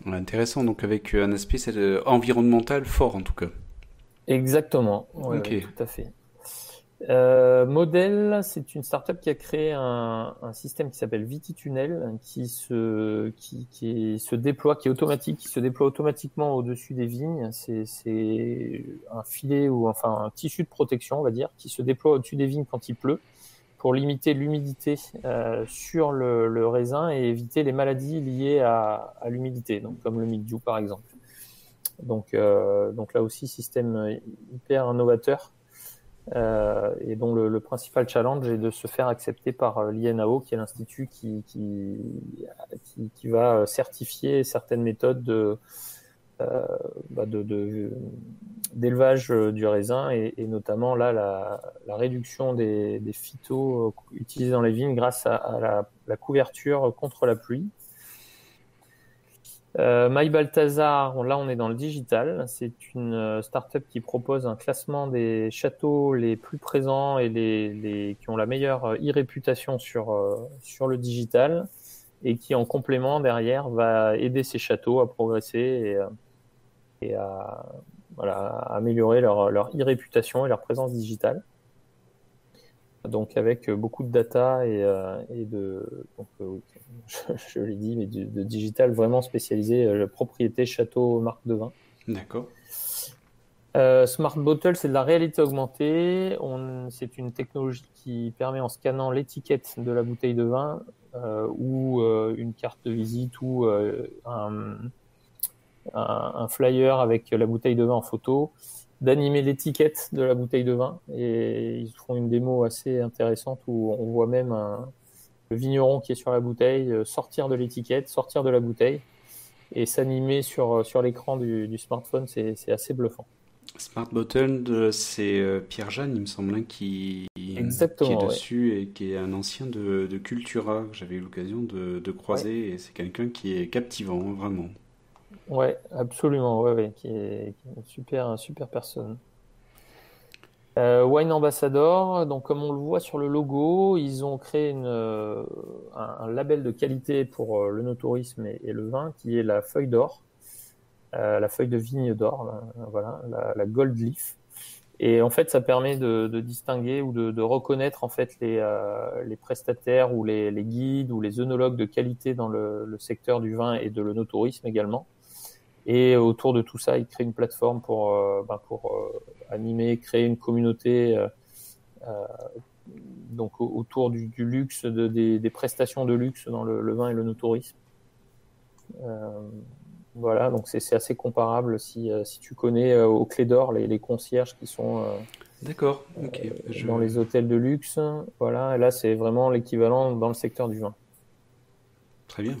Intéressant, donc avec un aspect environnemental fort en tout cas. Exactement, ouais, okay. ouais, tout à fait. Euh, Model, c'est une startup qui a créé un, un système qui s'appelle Vititunnel, qui se, qui, qui se déploie, qui est automatique, qui se déploie automatiquement au-dessus des vignes. C'est un filet ou enfin un tissu de protection, on va dire, qui se déploie au-dessus des vignes quand il pleut pour limiter l'humidité euh, sur le, le, raisin et éviter les maladies liées à, à l'humidité, donc comme le mildiou par exemple. Donc, euh, donc là aussi, système hyper novateur euh, et dont le, principal challenge est de se faire accepter par euh, l'INAO, qui est l'institut qui, qui, va certifier certaines méthodes de, euh, bah d'élevage du raisin et, notamment là la, réduction des, phytos utilisés dans les vignes grâce à, la, couverture contre la pluie. Euh, My là on est dans le digital. C'est une euh, startup qui propose un classement des châteaux les plus présents et les, les qui ont la meilleure e-réputation sur, euh, sur le digital et qui en complément derrière va aider ces châteaux à progresser et, euh, à, voilà, améliorer leur, leur e-réputation et leur présence digitale donc avec beaucoup de data et, euh, et de donc, euh, je, je l'ai dit mais de, de, digital vraiment spécialisé euh, propriété château marque de vin. D'accord. Euh, Smart Bottle, c'est de la réalité augmentée. C'est une technologie qui permet, en scannant l'étiquette de la bouteille de vin euh, ou euh, une carte de visite ou un, un, un, flyer avec la bouteille de vin en photo, d'animer l'étiquette de la bouteille de vin. Et ils font une démo assez intéressante où on voit même un, vigneron qui est sur la bouteille sortir de l'étiquette, sortir de la bouteille et s'animer sur, sur l'écran du, smartphone, c'est assez bluffant. Smart Bottle, c'est Pierre Jeanne, il me semble, hein, qui, Exactement, qui est dessus et qui est un ancien de, de Cultura que j'avais eu l'occasion de, de, croiser. Et c'est quelqu'un qui est captivant, vraiment. Ouais, absolument, ouais, ouais, qui est, une super, super personne. Euh, Wine Ambassador, donc comme on le voit sur le logo, ils ont créé une, euh, un, label de qualité pour euh, le no-tourisme et, le vin qui est la feuille d'or, la feuille de vigne d'or, voilà, la, Gold Leaf. Et en fait, ça permet de, distinguer ou de, reconnaître en fait les, prestataires ou les, guides ou les œnologues de qualité dans le, le secteur du vin et de l'œnotourisme également. Et autour de tout ça, il crée une plateforme pour, euh, ben pour euh, animer, créer une communauté euh, donc autour du, du luxe, de, des, des, prestations de luxe dans le, le vin et le no-tourisme. voilà, donc c'est assez comparable si, si tu connais au Clé d'Or les, les, concierges qui sont D'accord, dans les hôtels de luxe. Voilà, et là c'est vraiment l'équivalent dans le secteur du vin. Très bien.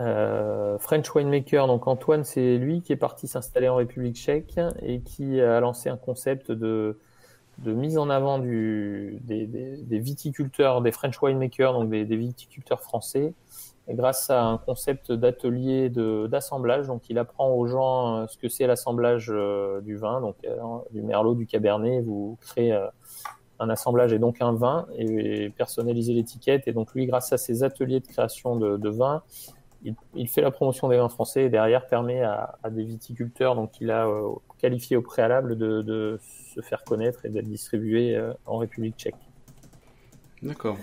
Euh, French Winemaker, donc Antoine, c'est lui qui est parti s'installer en République tchèque et qui a lancé un concept de, de mise en avant du, des, des, des, viticulteurs, des French Winemakers, donc des, des viticulteurs français, et grâce à un concept d'atelier d'assemblage. Donc il apprend aux gens euh, ce que c'est l'assemblage euh, du vin, donc du merlot, du cabernet. Vous créez un assemblage et donc un vin et, personnaliser l'étiquette. Et donc lui, grâce à ses ateliers de création de, de vin, il, fait la promotion des vins français et derrière permet à, des viticulteurs donc qu'il a euh, qualifié au préalable de, se faire connaître et d'être distribué euh, en République tchèque. D'accord.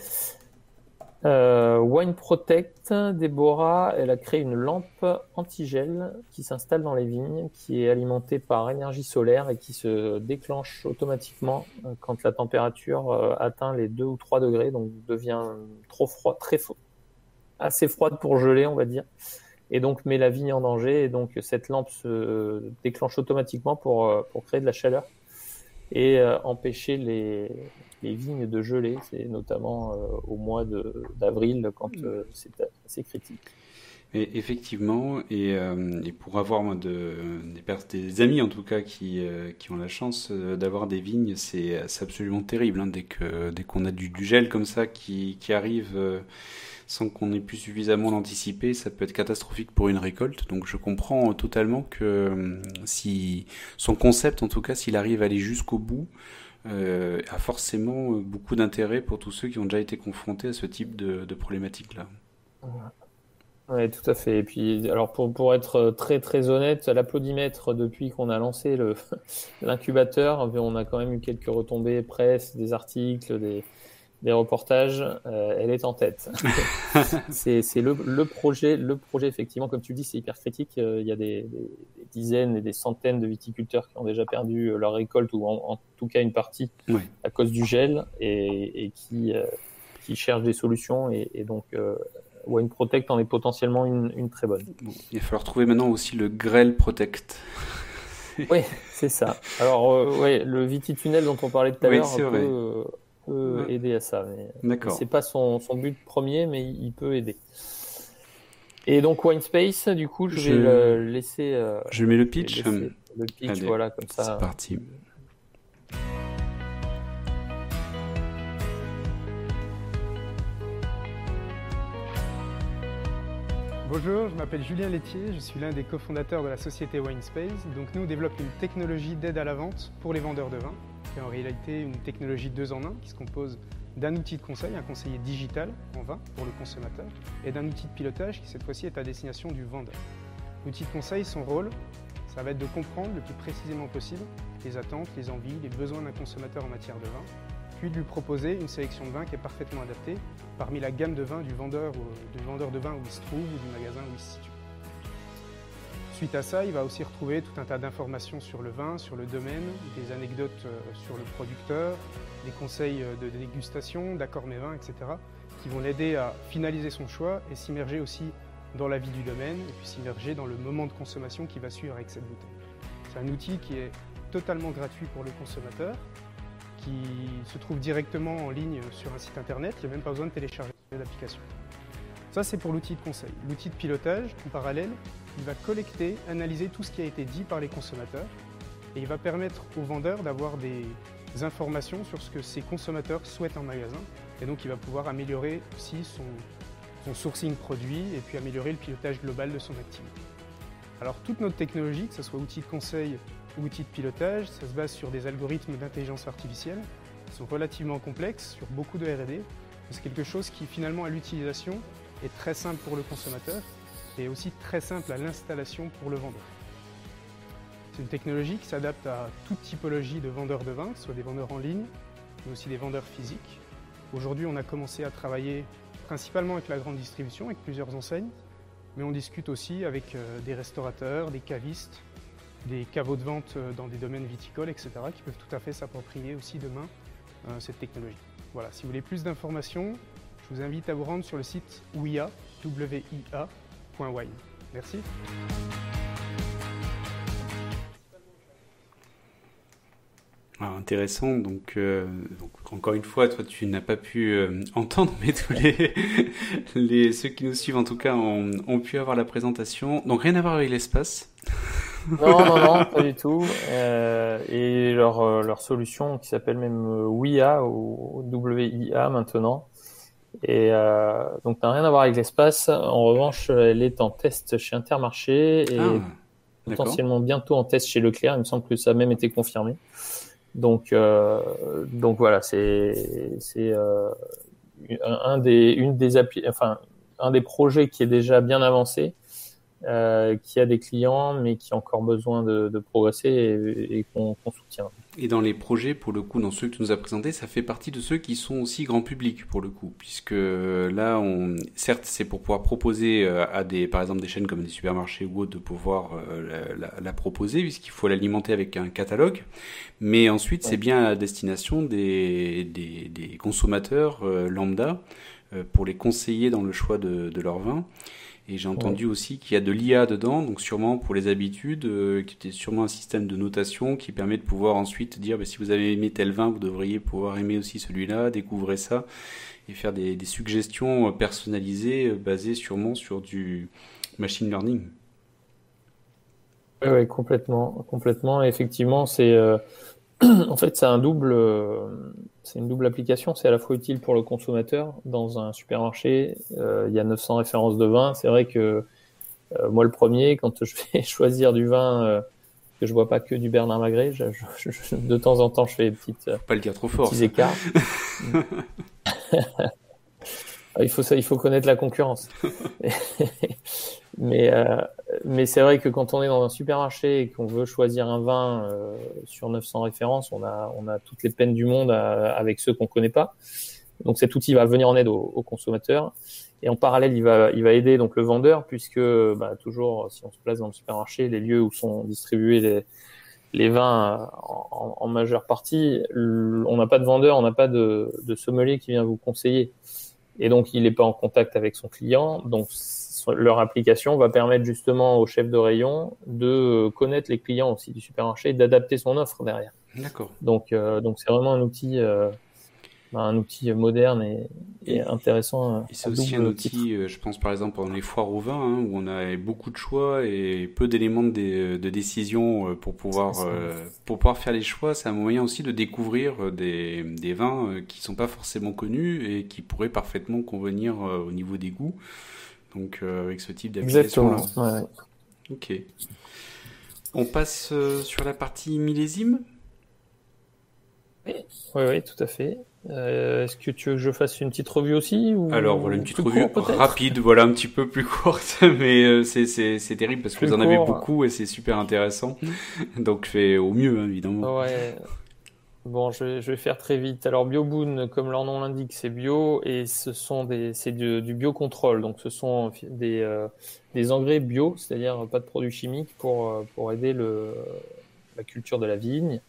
Euh, Wine Protect, Déborah, elle a créé une lampe anti-gel qui s'installe dans les vignes, qui est alimentée par énergie solaire et qui se déclenche automatiquement quand la température atteint les 2 ou 3 degrés, donc devient trop froid, très, assez froide pour geler, on va dire, et donc met la vigne en danger. Et donc cette lampe se déclenche automatiquement pour, euh, pour créer de la chaleur et euh, empêcher les, les, vignes de geler. C'est notamment euh, au mois d'avril quand c'est assez critique. Effectivement, et, pour avoir de, des, des, amis en tout cas qui, qui ont la chance d'avoir des vignes, c'est absolument terrible. Hein, dès qu'on dès qu'on a du, du, gel comme ça qui, qui arrive sans qu'on ait pu suffisamment l'anticiper, ça peut être catastrophique pour une récolte. Donc je comprends totalement que euh, si son concept, en tout cas, s'il arrive à aller jusqu'au bout, euh, a forcément beaucoup d'intérêt pour tous ceux qui ont déjà été confrontés à ce type de, problématique-là. Oui, tout à fait. Et puis, alors pour, pour être très très honnête, l'applaudimètre depuis qu'on a lancé l'incubateur, on a quand même eu quelques retombées presse, des articles, des, des reportages, euh, elle est en tête. c'est le, le, projet, le projet effectivement, comme tu dis, c'est hyper critique. Euh, il y a des, des, dizaines et des centaines de viticulteurs qui ont déjà perdu euh, leur récolte ou en, tout cas une partie à cause du gel et, et qui, qui cherchent des solutions. Et, et donc, Wine Protect en est potentiellement une, une très bonne. il va falloir trouver maintenant aussi le Grell Protect. oui, c'est ça. Alors, ouais, le Vititunnel dont on parlait tout à l'heure, peut aider à ça. Mais c'est pas son, son, but premier, mais il peut aider. Et donc Winespace, du coup, je, vais le laisser. Euh, je mets le pitch. Le pitch, voilà, comme ça. C'est parti. Bonjour, je m'appelle Julien Laitier, je suis l'un des cofondateurs de la société Winespace. Donc nous, on développe une technologie d'aide à la vente pour les vendeurs de vin qui est en réalité une technologie deux en un qui se compose d'un outil de conseil, un conseiller digital en vin pour le consommateur, et d'un outil de pilotage qui cette fois-ci est à destination du vendeur. L'outil de conseil, son rôle, ça va être de comprendre le plus précisément possible les attentes, les envies, les besoins d'un consommateur en matière de vin, puis de lui proposer une sélection de vins qui est parfaitement adaptée parmi la gamme de vins du vendeur, du vendeur de vin où il se trouve ou du magasin où il se situe. Suite à ça, il va aussi retrouver tout un tas d'informations sur le vin, sur le domaine, des anecdotes euh, sur le producteur, des conseils euh, de dégustation, d'accords vins, etc., qui vont l'aider à finaliser son choix et s'immerger aussi dans la vie du domaine et puis s'immerger dans le moment de consommation qui va suivre avec cette bouteille. C'est un outil qui est totalement gratuit pour le consommateur, qui se trouve directement en ligne sur un site internet, il n'y a même pas besoin de télécharger l'application. Ça, c'est pour l'outil de conseil. L'outil de pilotage, en parallèle, il va collecter, analyser tout ce qui a été dit par les consommateurs et il va permettre aux vendeurs d'avoir des informations sur ce que ces consommateurs souhaitent en magasin. Et donc, il va pouvoir améliorer aussi son, sourcing produit et puis améliorer le pilotage global de son activité. Alors, toute notre technologie, que ce soit outil de conseil ou outil de pilotage, ça se base sur des algorithmes d'intelligence artificielle qui sont relativement complexes, sur beaucoup de RD. C'est quelque chose qui, finalement, à l'utilisation, est très simple pour le consommateur et aussi très simple à l'installation pour le vendeur. C'est une technologie qui s'adapte à toute typologie de vendeurs de vin, que ce soit des vendeurs en ligne, mais aussi des vendeurs physiques. Aujourd'hui, on a commencé à travailler principalement avec la grande distribution, avec plusieurs enseignes, mais on discute aussi avec euh, des restaurateurs, des cavistes, des caveaux de vente euh, dans des domaines viticoles, etc., qui peuvent tout à fait s'approprier aussi demain euh, cette technologie. Voilà, si vous voulez plus d'informations, je vous invite à vous rendre sur le site WIA, Merci. Ah, intéressant. Donc, euh, donc, encore une fois, toi, tu n'as pas pu euh, entendre, mais tous les, les, ceux qui nous suivent, en tout cas, ont, ont pu avoir la présentation. Donc, rien à voir avec l'espace. non, non, non, pas du tout. Euh, et leur, leur solution, qui s'appelle même WIA ou WIA maintenant, et euh, donc n'a rien à voir avec l'espace. En revanche, elle est en test chez Intermarché et ah, potentiellement bientôt en test chez Leclerc. Il me semble que ça a même été confirmé. Donc, euh, donc voilà, c'est c'est euh, un des une des appli enfin un des projets qui est déjà bien avancé, euh, qui a des clients mais qui a encore besoin de, de progresser et, et qu'on qu soutient. Et dans les projets, pour le coup, dans ceux que tu nous as présentés, ça fait partie de ceux qui sont aussi grand public, pour le coup. Puisque là, on, certes, c'est pour pouvoir proposer euh, à des, par exemple, des chaînes comme des supermarchés ou autres, de pouvoir euh, la, la, la, proposer, puisqu'il faut l'alimenter avec un catalogue. Mais ensuite, c'est bien à destination des, des, des consommateurs euh, lambda, euh, pour les conseiller dans le choix de, de leur vin. Et j'ai entendu ouais. aussi qu'il y a de l'IA dedans, donc sûrement pour les habitudes, euh, qui était sûrement un système de notation qui permet de pouvoir ensuite dire bah, si vous avez aimé tel vin, vous devriez pouvoir aimer aussi celui-là, découvrir ça et faire des, des suggestions personnalisées euh, basées sûrement sur du machine learning. Oui, ouais, complètement, complètement. effectivement, c'est euh, en fait c'est un double, euh, c'est une double application. C'est à la fois utile pour le consommateur dans un supermarché. Euh, il y a 900 références de vin. C'est vrai que euh, moi, le premier, quand je vais choisir du vin, euh, que je vois pas que du Bernard Magret, je, je, je, de temps en temps, je fais des petites, pas le dire trop fort, petits écarts. il faut ça, il faut connaître la concurrence. mais euh, mais c'est vrai que quand on est dans un supermarché et qu'on veut choisir un vin euh, sur 900 références, on a on a toutes les peines du monde à, avec ceux qu'on connaît pas. Donc cet outil va venir en aide aux, aux, consommateurs et en parallèle il va il va aider donc le vendeur puisque bah, toujours si on se place dans le supermarché, les lieux où sont distribués les les vins en, en, majeure partie, on n'a pas de vendeur, on n'a pas de, de sommelier qui vient vous conseiller et donc il n'est pas en contact avec son client. Donc leur application va permettre justement au chef de rayon de connaître les clients aussi du supermarché et d'adapter son offre derrière. D'accord. Donc euh, donc c'est vraiment un outil euh, un outil moderne et, et intéressant. Et c'est aussi un outil, titre. Euh, je pense par exemple pendant les foires au vin, hein, où on a beaucoup de choix et peu d'éléments de, de, décision pour pouvoir euh, pour pouvoir faire les choix. C'est un moyen aussi de découvrir des, des vins qui sont pas forcément connus et qui pourraient parfaitement convenir au niveau des goûts. Donc euh, avec ce type d'application. Ouais. Ok. On passe euh, sur la partie millésime? Oui, oui, oui, tout à fait. Euh, Est-ce que tu veux que je fasse une petite revue aussi ou Alors voilà une petite revue court, rapide, voilà un petit peu plus courte, mais euh, c'est terrible parce que plus vous en court, avez beaucoup et c'est super intéressant. Donc fais au mieux hein, évidemment. Ouais. Bon, je vais, je vais, faire très vite. Alors, BioBoon, comme leur nom l'indique, c'est bio et ce sont des, c'est du, du biocontrôle. Donc, ce sont des, euh, des engrais bio, c'est-à-dire pas de produits chimiques pour, pour aider le, la culture de la vigne.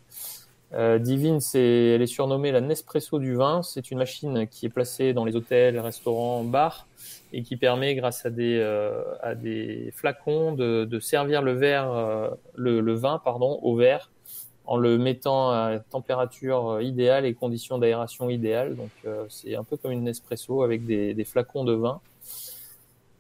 Euh, Divine, c'est, elle est surnommée la Nespresso du vin. C'est une machine qui est placée dans les hôtels, restaurants, bars et qui permet, grâce à des, euh, à des flacons, de, de servir le verre, euh, le, le vin, pardon, au verre en le mettant à température idéale et conditions d'aération idéales. Donc c'est un peu comme une espresso avec des, des flacons de vin.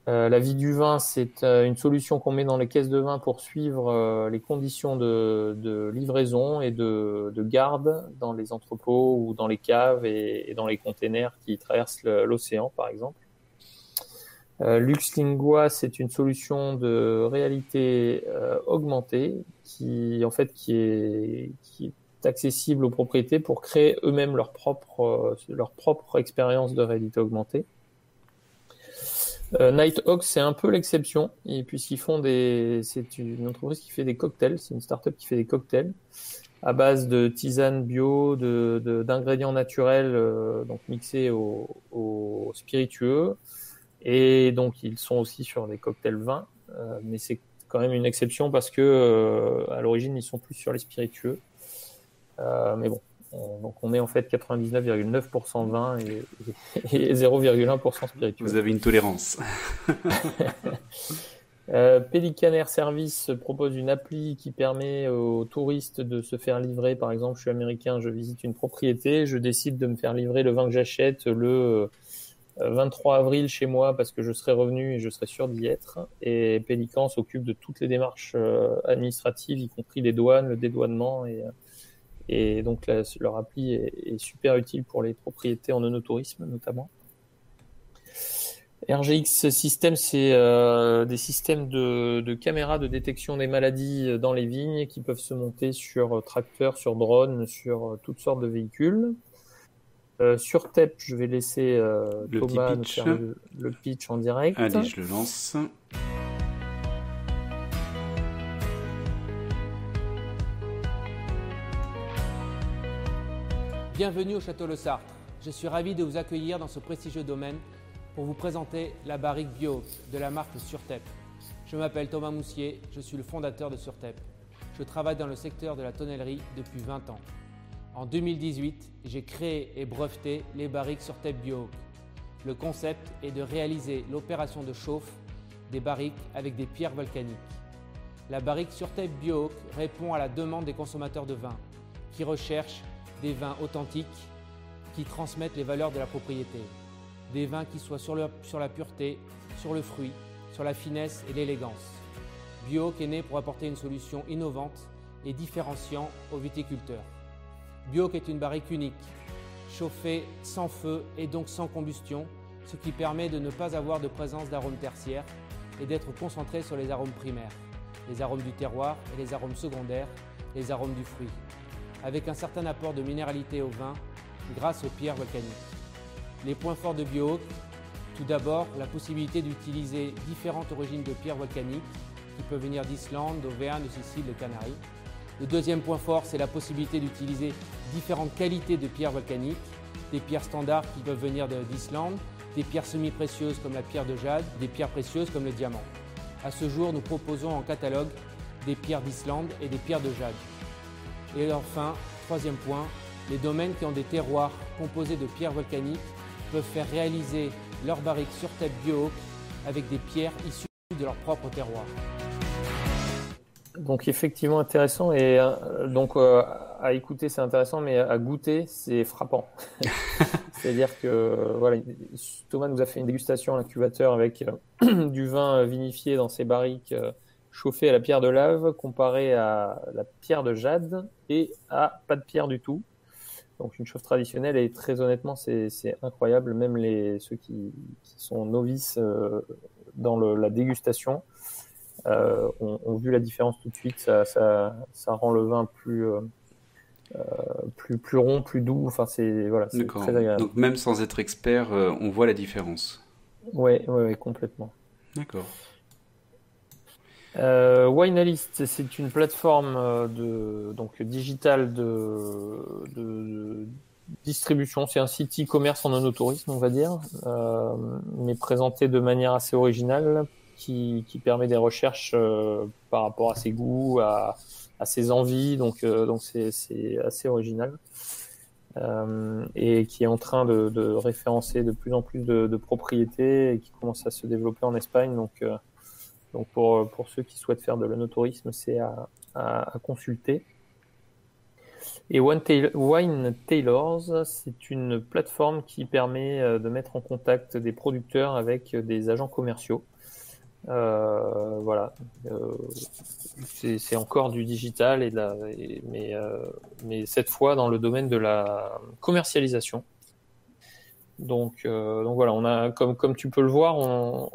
Euh, la vie du vin, c'est euh, une solution qu'on met dans les caisses de vin pour suivre euh, les conditions de, livraison et de, de, garde dans les entrepôts ou dans les caves et, et dans les containers qui traversent l'océan, par exemple. LuxLingua, c'est une solution de réalité augmentée qui, en fait, qui est, qui est accessible aux propriétés pour créer eux-mêmes leur propre, leur propre expérience de réalité augmentée. Euh, Nighthawk, c'est un peu l'exception, et puisqu'ils font des, c'est une entreprise qui fait des cocktails, c'est une startup qui fait des cocktails. À base de tisane bio, de, d'ingrédients naturels, euh, donc mixés au, spiritueux, et donc ils sont aussi sur des cocktails vins, euh, mais c'est quand même une exception parce que à l'origine ils sont plus sur les spiritueux. mais bon, donc on est en fait 99,9% vin et, 0,1% spiritueux. Vous avez une tolérance. euh, Pelican Air Service propose une appli qui permet aux touristes de se faire livrer. Par exemple, je suis américain, je visite une propriété, je décide de me faire livrer le vin que j'achète le 23 euh, avril chez moi parce que je serai revenu et je serai sûr d'y être. Et Pelican s'occupe de toutes les démarches euh, administratives, y compris les douanes, le dédouanement et et donc leur appli est, super utile pour les propriétés en onotourisme notamment. RGX System, c'est euh, des systèmes de, de, caméras de détection des maladies dans les vignes qui peuvent se monter sur tracteurs, sur drones, sur toutes sortes de véhicules. Euh, sur TEP, je vais laisser euh, Thomas faire le, le, pitch en direct. Allez, je le lance. Bienvenue au Château Le Sartre. Je suis ravi de vous accueillir dans ce prestigieux domaine pour vous présenter la barrique Bio de la marque Surtep. Je m'appelle Thomas Moussier, je suis le fondateur de Surtep. Je travaille dans le secteur de la tonnellerie depuis 20 ans. En 2018, j'ai créé et breveté les barriques Surtep Bio. Le concept est de réaliser l'opération de chauffe des barriques avec des pierres volcaniques. La barrique Surtep Bio répond à la demande des consommateurs de vin qui recherchent des vins authentiques qui transmettent les valeurs de la propriété. Des vins qui soient sur, la pureté, sur le fruit, sur la finesse et l'élégance. Bio est né pour apporter une solution innovante et différenciant aux viticulteurs. Bio est une barrique unique, chauffée sans feu et donc sans combustion, ce qui permet de ne pas avoir de présence d'arômes tertiaires et d'être concentré sur les arômes primaires, les arômes du terroir et les arômes secondaires, les arômes du fruit avec un certain apport de minéralité au vin grâce aux pierres volcaniques. Les points forts de BioHawk, tout d'abord la possibilité d'utiliser différentes origines de pierres volcaniques qui peuvent venir d'Islande, d'Auvergne, de Sicile, de Canaries. Le deuxième point fort, c'est la possibilité d'utiliser différentes qualités de pierres volcaniques, des pierres standards qui peuvent venir d'Islande, des pierres semi-précieuses comme la pierre de jade, des pierres précieuses comme le diamant. À ce jour, nous proposons en catalogue des pierres d'Islande et des pierres de jade. Et enfin, troisième point, les domaines qui ont des terroirs composés de pierres volcaniques peuvent faire réaliser leurs barriques sur tête bio avec des pierres issues de leur propre terroir. Donc effectivement intéressant et euh, donc euh, à écouter c'est intéressant mais à goûter c'est frappant. C'est-à-dire que voilà Thomas nous a fait une dégustation à l'incubateur avec euh, du vin vinifié dans ses barriques chauffé à la pierre de lave comparé à la pierre de jade et à pas de pierre du tout. Donc une chauffe traditionnelle et très honnêtement c'est incroyable. Même les ceux qui, sont novices euh, dans la dégustation euh, ont, vu la différence tout de suite. Ça, ça, rend le vin plus euh, plus plus rond, plus doux. Enfin c'est voilà très agréable. Donc même sans être expert, on voit la différence. Ouais ouais, ouais complètement. D'accord. Euh, Winealist, c'est une plateforme euh, de, donc digitale de, de, distribution. C'est un site e-commerce en onotourisme, on va dire, euh, mais présenté de manière assez originale, qui, qui permet des recherches euh, par rapport à ses goûts, à, à ses envies. Donc, euh, donc c'est, c'est assez original. et qui est en train de, de, référencer de plus en plus de, de, propriétés et qui commence à se développer en Espagne. Donc, donc pour, pour ceux qui souhaitent faire de l'onotourisme, c'est à, à, consulter. Et Wine Tailors, c'est une plateforme qui permet de mettre en contact des producteurs avec des agents commerciaux. Euh, voilà, euh, c'est encore du digital et, la, mais, euh, mais cette fois dans le domaine de la commercialisation. Donc, donc voilà, on a comme comme tu peux le voir, on,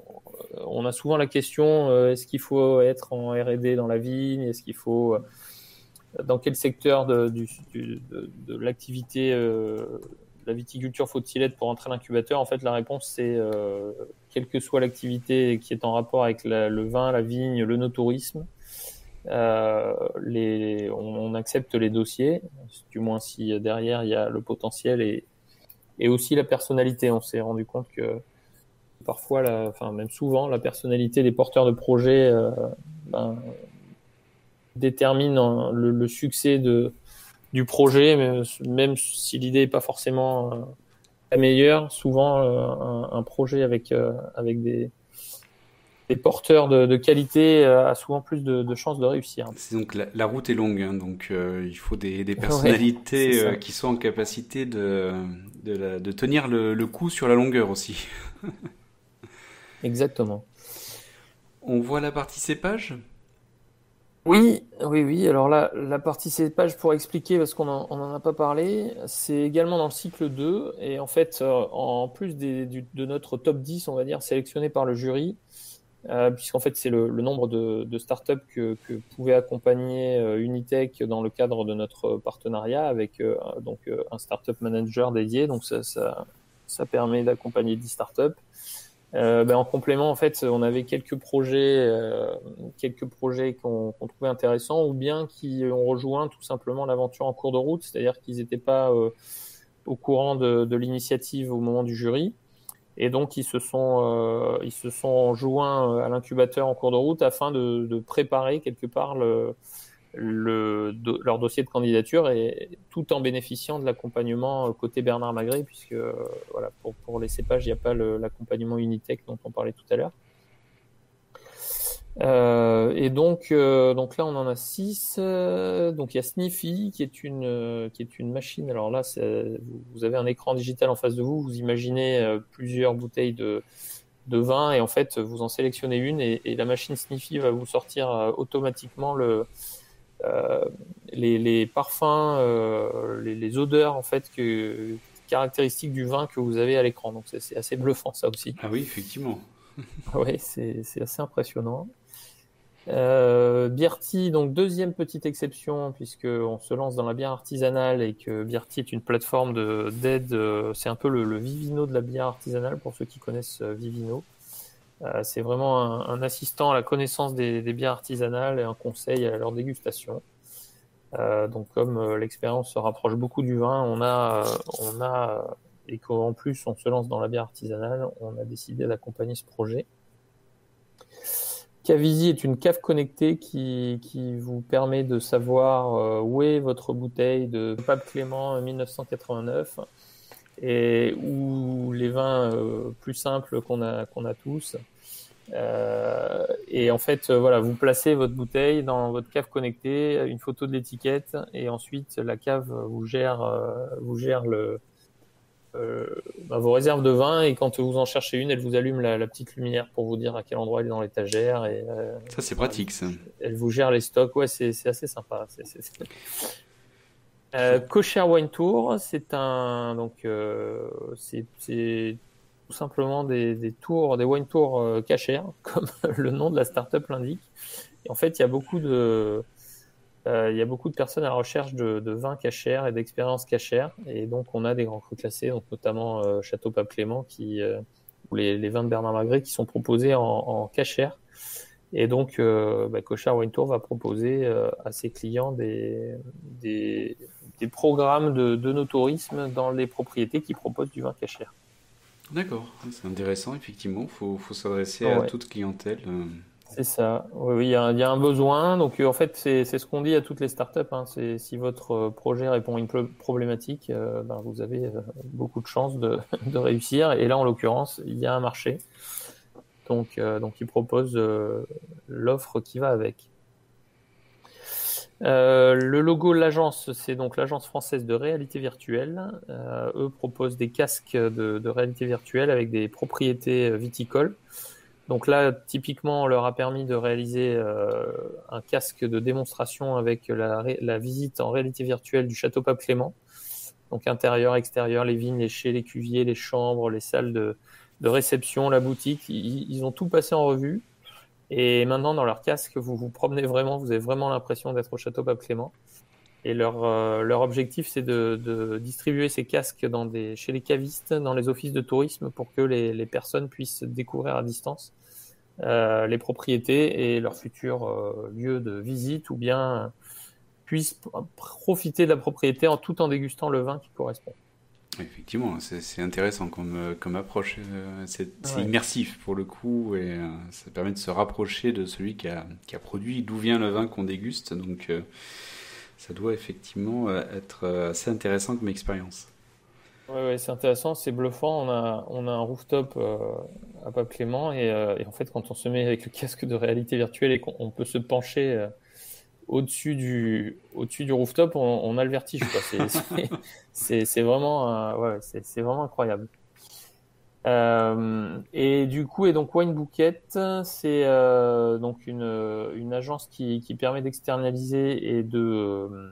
on a souvent la question est-ce qu'il faut être en R&D dans la vigne Est-ce qu'il faut dans quel secteur de, de, de l'activité la viticulture faut-il être pour entrer l'incubateur? En fait, la réponse c'est euh, quelle que soit l'activité qui est en rapport avec le vin, la vigne, le no-tourisme, euh, les, on, accepte les dossiers, du moins si derrière il y a le potentiel et, et aussi la personnalité. On s'est rendu compte que parfois, la, enfin même souvent, la personnalité des porteurs de projets euh, ben, détermine le, le, succès de, du projet, même si l'idée n'est pas forcément euh, la meilleure, souvent euh, un, projet avec, euh, avec des, des porteurs de, qualité a souvent plus de, chances de réussir. C'est donc la, route est longue, hein, donc il faut des, des personnalités qui sont en capacité de, de, tenir le, le, coup sur la longueur aussi. Exactement. On voit la partie cépage? Oui, oui, oui. Alors là, la partie cépage, pour expliquer, parce qu'on n'en a pas parlé, c'est également dans le cycle 2. Et en fait, euh, en plus de notre top 10, on va dire, sélectionné par le jury, euh, puisqu'en fait, c'est le, nombre de, startups que, pouvait accompagner euh, Unitech dans le cadre de notre partenariat avec donc, un startup manager dédié. Donc, ça, ça, ça permet d'accompagner 10 startups. Euh, ben, en complément, en fait, on avait quelques projets, euh, quelques projets qu'on trouvait intéressants, ou bien qui ont rejoint tout simplement l'aventure en cours de route, c'est-à-dire qu'ils n'étaient pas euh, au courant de, de l'initiative au moment du jury, et donc ils se sont, euh, ils se sont joints à l'incubateur en cours de route afin de, de préparer quelque part le, le, leur dossier de candidature et tout en bénéficiant de l'accompagnement côté Bernard Magret, puisque euh, voilà, pour, pour, les cépages, il n'y a pas l'accompagnement Unitech dont on parlait tout à l'heure. Euh, et donc, euh, donc là, on en a six. donc il y a Sniffy qui est une qui est une machine. Alors là, vous avez un écran digital en face de vous. Vous imaginez plusieurs bouteilles de de vin et en fait, vous en sélectionnez une et, et la machine Sniffy va vous sortir automatiquement le euh, les, parfums, euh, les, odeurs en fait que, caractéristiques du vin que vous avez à l'écran. Donc c'est assez bluffant ça aussi. Ah oui, effectivement. oui, c'est assez impressionnant. Euh, Bierti, donc deuxième petite exception, puisqu'on se lance dans la bière artisanale et que Bierti est une plateforme d'aide, c'est un peu le, le, Vivino de la bière artisanale pour ceux qui connaissent Vivino. Euh, c'est vraiment un, assistant à la connaissance des, bières artisanales et un conseil à leur dégustation. Euh, donc comme euh, l'expérience se rapproche beaucoup du vin, on a, on a et qu'en plus on se lance dans la bière artisanale, on a décidé d'accompagner ce projet. Cavisi est une cave connectée qui, qui vous permet de savoir où est votre bouteille de Pape Clément 1989 et ou les vins euh, plus simples qu'on a qu'on a tous. Euh, et en fait, euh, voilà, vous placez votre bouteille dans votre cave connectée, une photo de l'étiquette, et ensuite la cave vous gère vous gère le bah, vos réserves de vin et quand vous en cherchez une, elle vous allume la, la petite lumière pour vous dire à quel endroit elle est dans l'étagère. Et ça c'est pratique ça. Elle vous gère les stocks, ouais, c'est assez sympa. c'est euh, Wine Tour, c'est un donc euh, c'est tout simplement des, des, tours, des wine tours euh, comme le nom de la startup l'indique. Et en fait, il y a beaucoup de euh, il y a beaucoup de personnes à la recherche de, de vins cachers et d'expériences cachères. Et donc, on a des grands crus classés, donc notamment euh, Château Pape Clément, qui, ou les, les, vins de Bernard Magret, qui sont proposés en, en cachère. Et donc, euh, bah, Wine Tour va proposer à ses clients des, des, des programmes de, de no-tourisme dans les propriétés qui proposent du vin cachère. D'accord, c'est intéressant, effectivement. Il faut, faut s'adresser à toute clientèle. Euh. C'est ça, oui, il y, a, y, a un besoin. Donc, euh, en fait, c'est ce qu'on dit à toutes les startups. Hein. Si votre euh, projet répond à une problématique, ben, vous avez beaucoup de chances de, de, réussir. Et là, en l'occurrence, il y a un marché. Donc, donc ils proposent l'offre qui va avec. Euh, le logo de l'agence, c'est donc l'agence française de réalité virtuelle. Euh, eux proposent des casques de, réalité virtuelle avec des propriétés viticoles. Donc là, typiquement, on leur a permis de réaliser euh, un casque de démonstration avec la, visite en réalité virtuelle du château Pape Clément. Donc intérieur, extérieur, les vignes, les chais, les cuviers, les chambres, les salles de, réception, la boutique. Ils, ont tout passé en revue. Et maintenant, dans leur casque, vous vous promenez vraiment, vous avez vraiment l'impression d'être au château Pape Clément. Et leur, euh, leur objectif, c'est de, de, distribuer ces casques dans des, chez les cavistes, dans les offices de tourisme, pour que les, les personnes puissent découvrir à distance euh, les propriétés et leur futur euh, lieu de visite, ou bien puissent profiter de la propriété en tout en dégustant le vin qui correspond. Effectivement, c'est intéressant comme, euh, comme approche. Euh, c'est ouais. immersif pour le coup et euh, ça permet de se rapprocher de celui qui a, qui a produit, d'où vient le vin qu'on déguste. Donc ça doit effectivement être assez intéressant comme expérience. Oui, ouais, c'est intéressant, c'est bluffant. On a, on a un rooftop à Pape Clément et, et, en fait, quand on se met avec le casque de réalité virtuelle et qu'on peut se pencher au-dessus du, au-dessus du rooftop, on, on a le vertige. C'est vraiment, ouais, c'est vraiment incroyable. Euh, et du coup, et donc Wine Bouquet, c'est euh, donc une, une agence qui, qui permet d'externaliser et de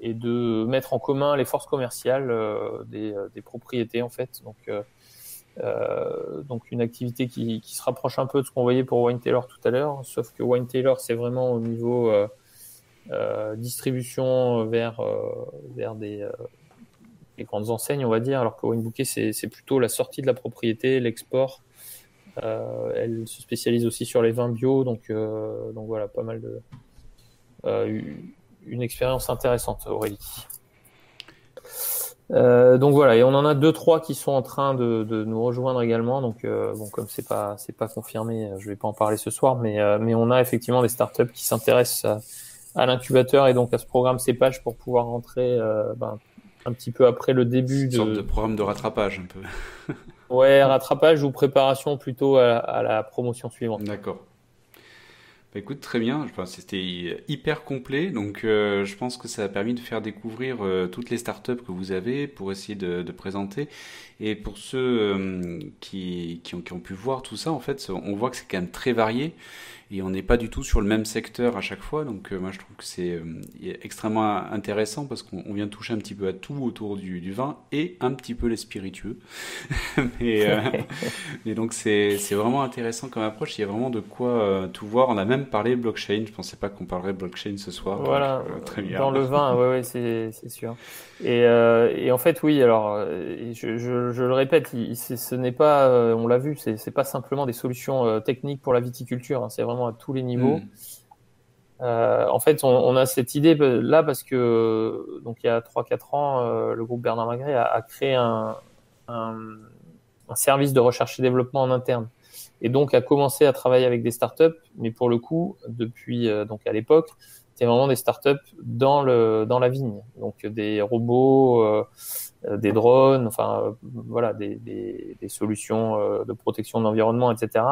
et de mettre en commun les forces commerciales euh, des, des, propriétés en fait. Donc donc une activité qui, qui, se rapproche un peu de ce qu'on voyait pour Wine Taylor tout à l'heure, sauf que Wine Taylor c'est vraiment au niveau distribution vers, euh, vers des, euh, des, grandes enseignes, on va dire, alors que Wine c'est plutôt la sortie de la propriété, l'export. elle se spécialise aussi sur les vins bio, donc, donc voilà, pas mal de. une expérience intéressante, Aurélie. Euh, donc voilà, et on en a deux trois qui sont en train de, de nous rejoindre également. Donc euh, bon, comme c'est pas pas confirmé, je vais pas en parler ce soir, mais euh, mais on a effectivement des startups qui s'intéressent à, l'incubateur et donc à ce programme CEPAGE pour pouvoir rentrer euh, ben, un petit peu après le début de... sorte de programme de rattrapage un peu. ouais, rattrapage ou préparation plutôt à, à la promotion suivante. D'accord. Bah, écoute, très bien. C'était hyper complet. Donc, euh, je pense que ça a permis de faire découvrir euh, toutes les startups que vous avez pour essayer de, de présenter. Et pour ceux euh, qui, qui, ont, qui, ont, pu voir tout ça, en fait, on voit que c'est quand même très varié et on n'est pas du tout sur le même secteur à chaque fois. Donc euh, moi je trouve que c'est euh, extrêmement intéressant parce qu'on vient toucher un petit peu à tout autour du, du vin et un petit peu les spiritueux. mais, euh, mais, donc c'est vraiment intéressant comme approche. Il y a vraiment de quoi tout voir. On a même parlé blockchain. Je pensais pas qu'on parlerait blockchain ce soir. Voilà. Donc, très bien. Dans le vin, ouais, ouais c'est sûr. Et, et, en fait oui. Alors je, je, je le répète, il, ce n'est pas, on l'a vu, c'est pas simplement des solutions techniques pour la viticulture. Hein, c'est vraiment à tous les niveaux. Mmh. Euh, en fait, on, on, a cette idée là parce que donc il y a 3-4 ans, euh, le groupe Bernard Magret a, a créé un, un, un, service de recherche et développement en interne et donc a commencé à travailler avec des startups, mais pour le coup, depuis euh, donc à l'époque, c'était vraiment des startups dans le dans la vigne, donc des robots, des drones, enfin voilà, des, des, des solutions de protection de l'environnement, etc.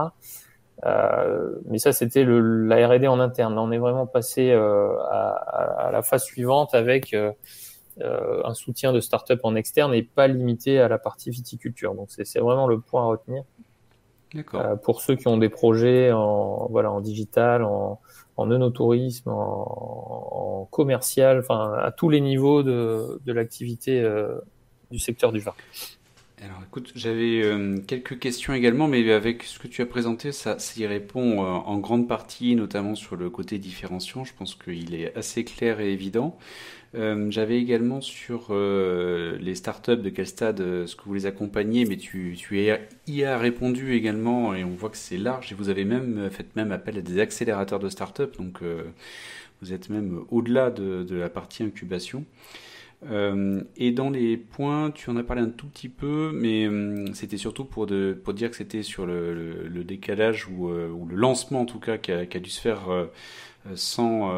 Euh, mais ça, c'était la R&D en interne. Là, on est vraiment passé euh, à, à, la phase suivante avec euh, euh, un soutien de start-up en externe et pas limité à la partie viticulture. Donc, c'est vraiment le point à retenir. Euh, pour ceux qui ont des projets en, voilà, en digital, en, en œnotourisme, en, en commercial, enfin, à tous les niveaux de, de l'activité euh, du secteur du vin. Alors écoute, j'avais euh, quelques questions également, mais avec ce que tu as présenté, ça, ça y répond euh, en grande partie, notamment sur le côté différenciant. Je pense qu'il est assez clair et évident. Euh, j'avais également sur les startups, de quel stade ce que vous les accompagnez, mais tu, tu y as répondu également, et on voit que c'est large, et vous avez même fait même appel à des accélérateurs de startups, donc vous êtes même au-delà de, de, la partie incubation. Euh, et dans les points, tu en as parlé un tout petit peu, mais euh, c'était surtout pour, de, pour dire que c'était sur le, le, décalage ou, euh, ou, le lancement en tout cas qui a, qui a dû se faire sans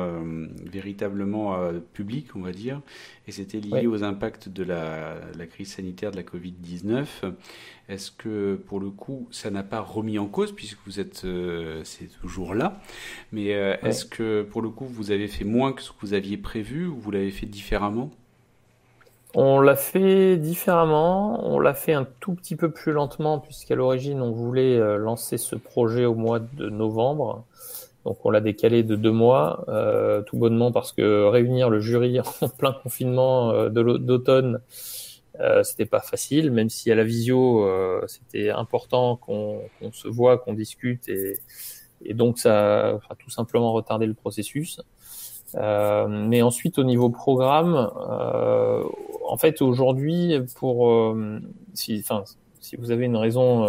véritablement public, on va dire, et c'était lié aux impacts de la, la, crise sanitaire de la Covid-19. Est-ce que pour le coup, ça n'a pas remis en cause puisque vous êtes, c'est toujours là, mais est-ce que pour le coup, vous avez fait moins que ce que vous aviez prévu ou vous l'avez fait différemment? On l'a fait différemment, on l'a fait un tout petit peu plus lentement puisqu'à l'origine on voulait euh, lancer ce projet au mois de novembre. Donc on l'a décalé de deux mois, euh, tout bonnement parce que réunir le jury en plein confinement euh, d'automne, euh, c'était pas facile, même si à la visio c'était important qu'on se voit, qu'on discute et, et donc ça a tout simplement retardé le processus. Euh, mais ensuite, au niveau programme, euh, en fait, aujourd'hui, pour euh, si, enfin, si vous avez une raison,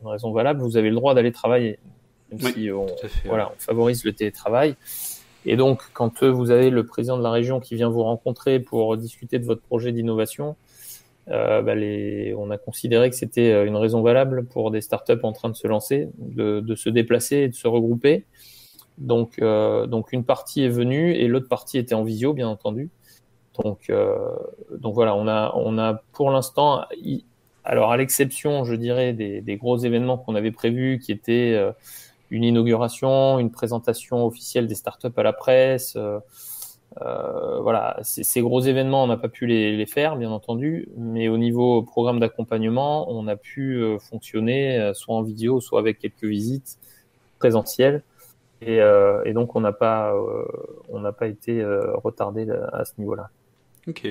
une raison valable, vous avez le droit d'aller travailler, même si on, voilà, on favorise le télétravail. Et donc, quand vous avez le président de la région qui vient vous rencontrer pour discuter de votre projet d'innovation, euh, bah les, on a considéré que c'était une raison valable pour des startups en train de se lancer, de, de se déplacer et de se regrouper. Donc, euh, donc une partie est venue et l'autre partie était en visio, bien entendu. Donc, euh, donc voilà, on a, on a pour l'instant, alors à l'exception, je dirais, des, des gros événements qu'on avait prévus, qui étaient euh, une inauguration, une présentation officielle des startups à la presse. Euh, euh voilà, ces gros événements, on n'a pas pu les, les, faire, bien entendu, mais au niveau programme d'accompagnement, on a pu fonctionner soit en vidéo, soit avec quelques visites présentielles. Et, euh, et, donc on n'a pas, euh, on n'a pas été euh, retardé à ce niveau-là. Ok.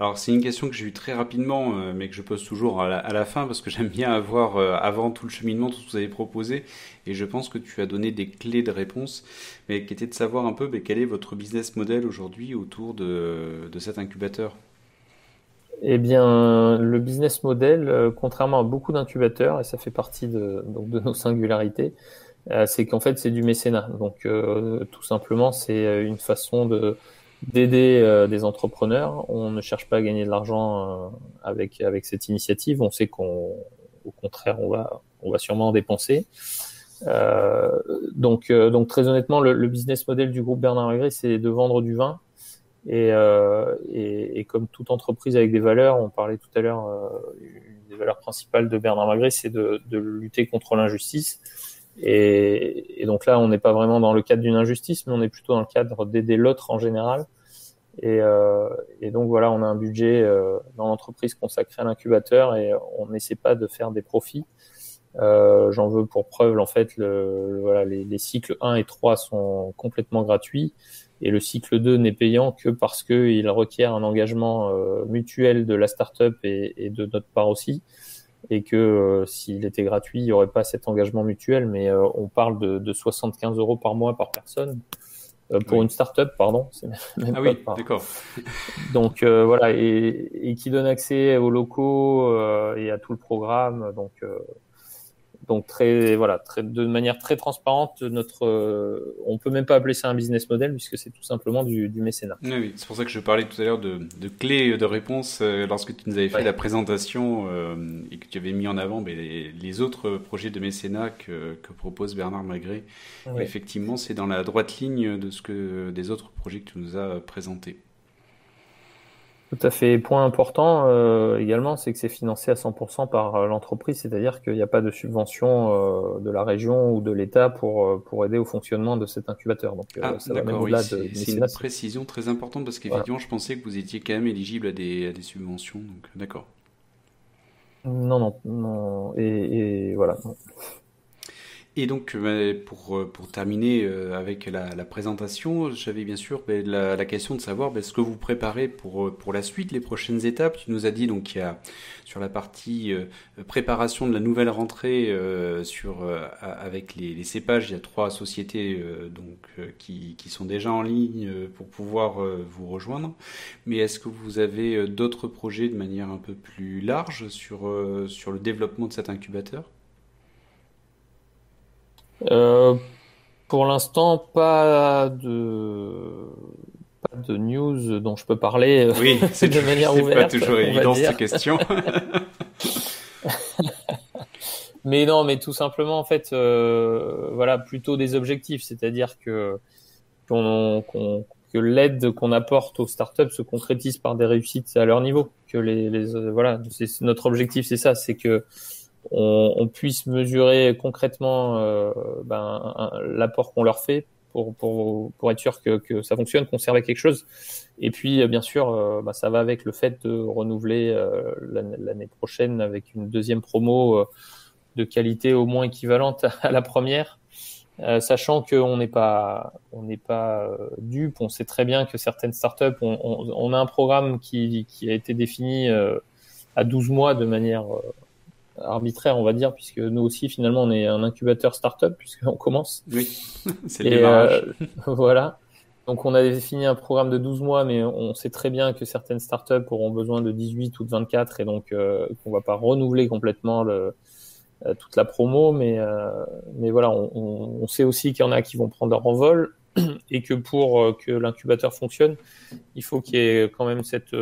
Alors c'est une question que j'ai eue très rapidement, mais que je pose toujours à la, fin parce que j'aime bien avoir avant tout le cheminement tout ce que vous avez proposé, et je pense que tu as donné des clés de réponse, mais qui était de savoir un peu mais quel est votre business model aujourd'hui autour de, de cet incubateur? Eh bien, le business model, contrairement à beaucoup d'incubateurs, et ça fait partie de, donc de nos singularités, c'est qu'en fait c'est du mécénat. Donc euh, tout simplement c'est euh, une façon de d'aider des entrepreneurs. On ne cherche pas à gagner de l'argent avec avec cette initiative. On sait qu'on au contraire on va on va sûrement en dépenser. donc donc très honnêtement le, business model du groupe Bernard Magré c'est de vendre du vin. Et, et, et, comme toute entreprise avec des valeurs, on parlait tout à l'heure, une des valeurs principales de Bernard Magré, c'est de, de lutter contre l'injustice. Et, donc là, on n'est pas vraiment dans le cadre d'une injustice, mais on est plutôt dans le cadre d'aider l'autre en général. Et, euh, donc voilà, on a un budget euh, dans l'entreprise consacré à l'incubateur et on n'essaie pas de faire des profits. Euh, J'en veux pour preuve, en fait, voilà, les, les, cycles 1 et 3 sont complètement gratuits et le cycle 2 n'est payant que parce qu'il requiert un engagement mutuel de la startup et, et de notre part aussi et que euh, s'il était gratuit, il n'y aurait pas cet engagement mutuel, mais euh, on parle de, de, 75 euros par mois par personne. Euh, pour une start-up, pardon. Même ah oui, d'accord. Donc voilà, et, et, qui donne accès aux locaux et à tout le programme. Donc donc très voilà, très, de manière très transparente, notre, euh, on peut même pas appeler ça un business model puisque c'est tout simplement du, du mécénat. Oui, c'est pour ça que je parlais tout à l'heure de, de, clés de réponse euh, lorsque tu nous avais fait la présentation euh, et que tu avais mis en avant mais les, les, autres projets de mécénat que, que propose Bernard Magré. Effectivement, c'est dans la droite ligne de ce que des autres projets que tu nous as présentés. Tout à fait. Point important euh, également, c'est que c'est financé à 100% par euh, l'entreprise, c'est-à-dire qu'il n'y a pas de subvention euh, de la région ou de l'État pour euh, pour aider au fonctionnement de cet incubateur. Donc ah, ça va même au-delà de. C'est une précision très importante parce qu'effectivement, je pensais que vous étiez quand même éligible à des, à des subventions. Donc d'accord. Non, non, non. Et, et voilà. Et donc, euh, pour, euh, pour terminer euh, avec la, présentation, j'avais bien sûr ben, la, question de savoir ben, ce que vous préparez pour, pour la suite, les prochaines étapes. Tu nous as dit donc y a sur la partie préparation de la nouvelle rentrée sur, avec les, les, cépages, il y a trois sociétés donc, qui, qui sont déjà en ligne pour pouvoir vous rejoindre. Mais est-ce que vous avez d'autres projets de manière un peu plus large sur, sur le développement de cet incubateur? Euh, pour l'instant, pas de pas de news dont je peux parler oui, c'est de manière ouverte. C'est pas toujours évident cette question. mais non, mais tout simplement en fait, euh, voilà, plutôt des objectifs, c'est-à-dire que que l'aide qu'on apporte aux startups se concrétise par des réussites à leur niveau. Que les, les voilà, c'est notre objectif, c'est ça, c'est que on, on, puisse mesurer concrètement euh, ben, l'apport qu'on leur fait pour, pour, pour être sûr que, que ça fonctionne, qu'on serve à quelque chose. Et puis, bien sûr, euh, bah, ça va avec le fait de renouveler euh, l'année prochaine avec une deuxième promo euh, de qualité au moins équivalente à la première, sachant qu'on n'est pas, on n'est pas dupe. On sait très bien que certaines startups, on a un programme qui, qui a été défini à 12 mois de manière arbitraire, on va dire, puisque nous aussi, finalement, on est un incubateur startup, puisqu'on commence. Oui, c'est le démarrage. Euh, voilà. Donc, on a défini un programme de 12 mois, mais on sait très bien que certaines startups auront besoin de 18 ou de 24, et donc euh, qu'on va pas renouveler complètement le, euh, toute la promo, mais, euh, mais voilà, on, on, sait aussi qu'il y en a qui vont prendre leur envol, et que pour que l'incubateur fonctionne, il faut qu'il y ait quand même cette,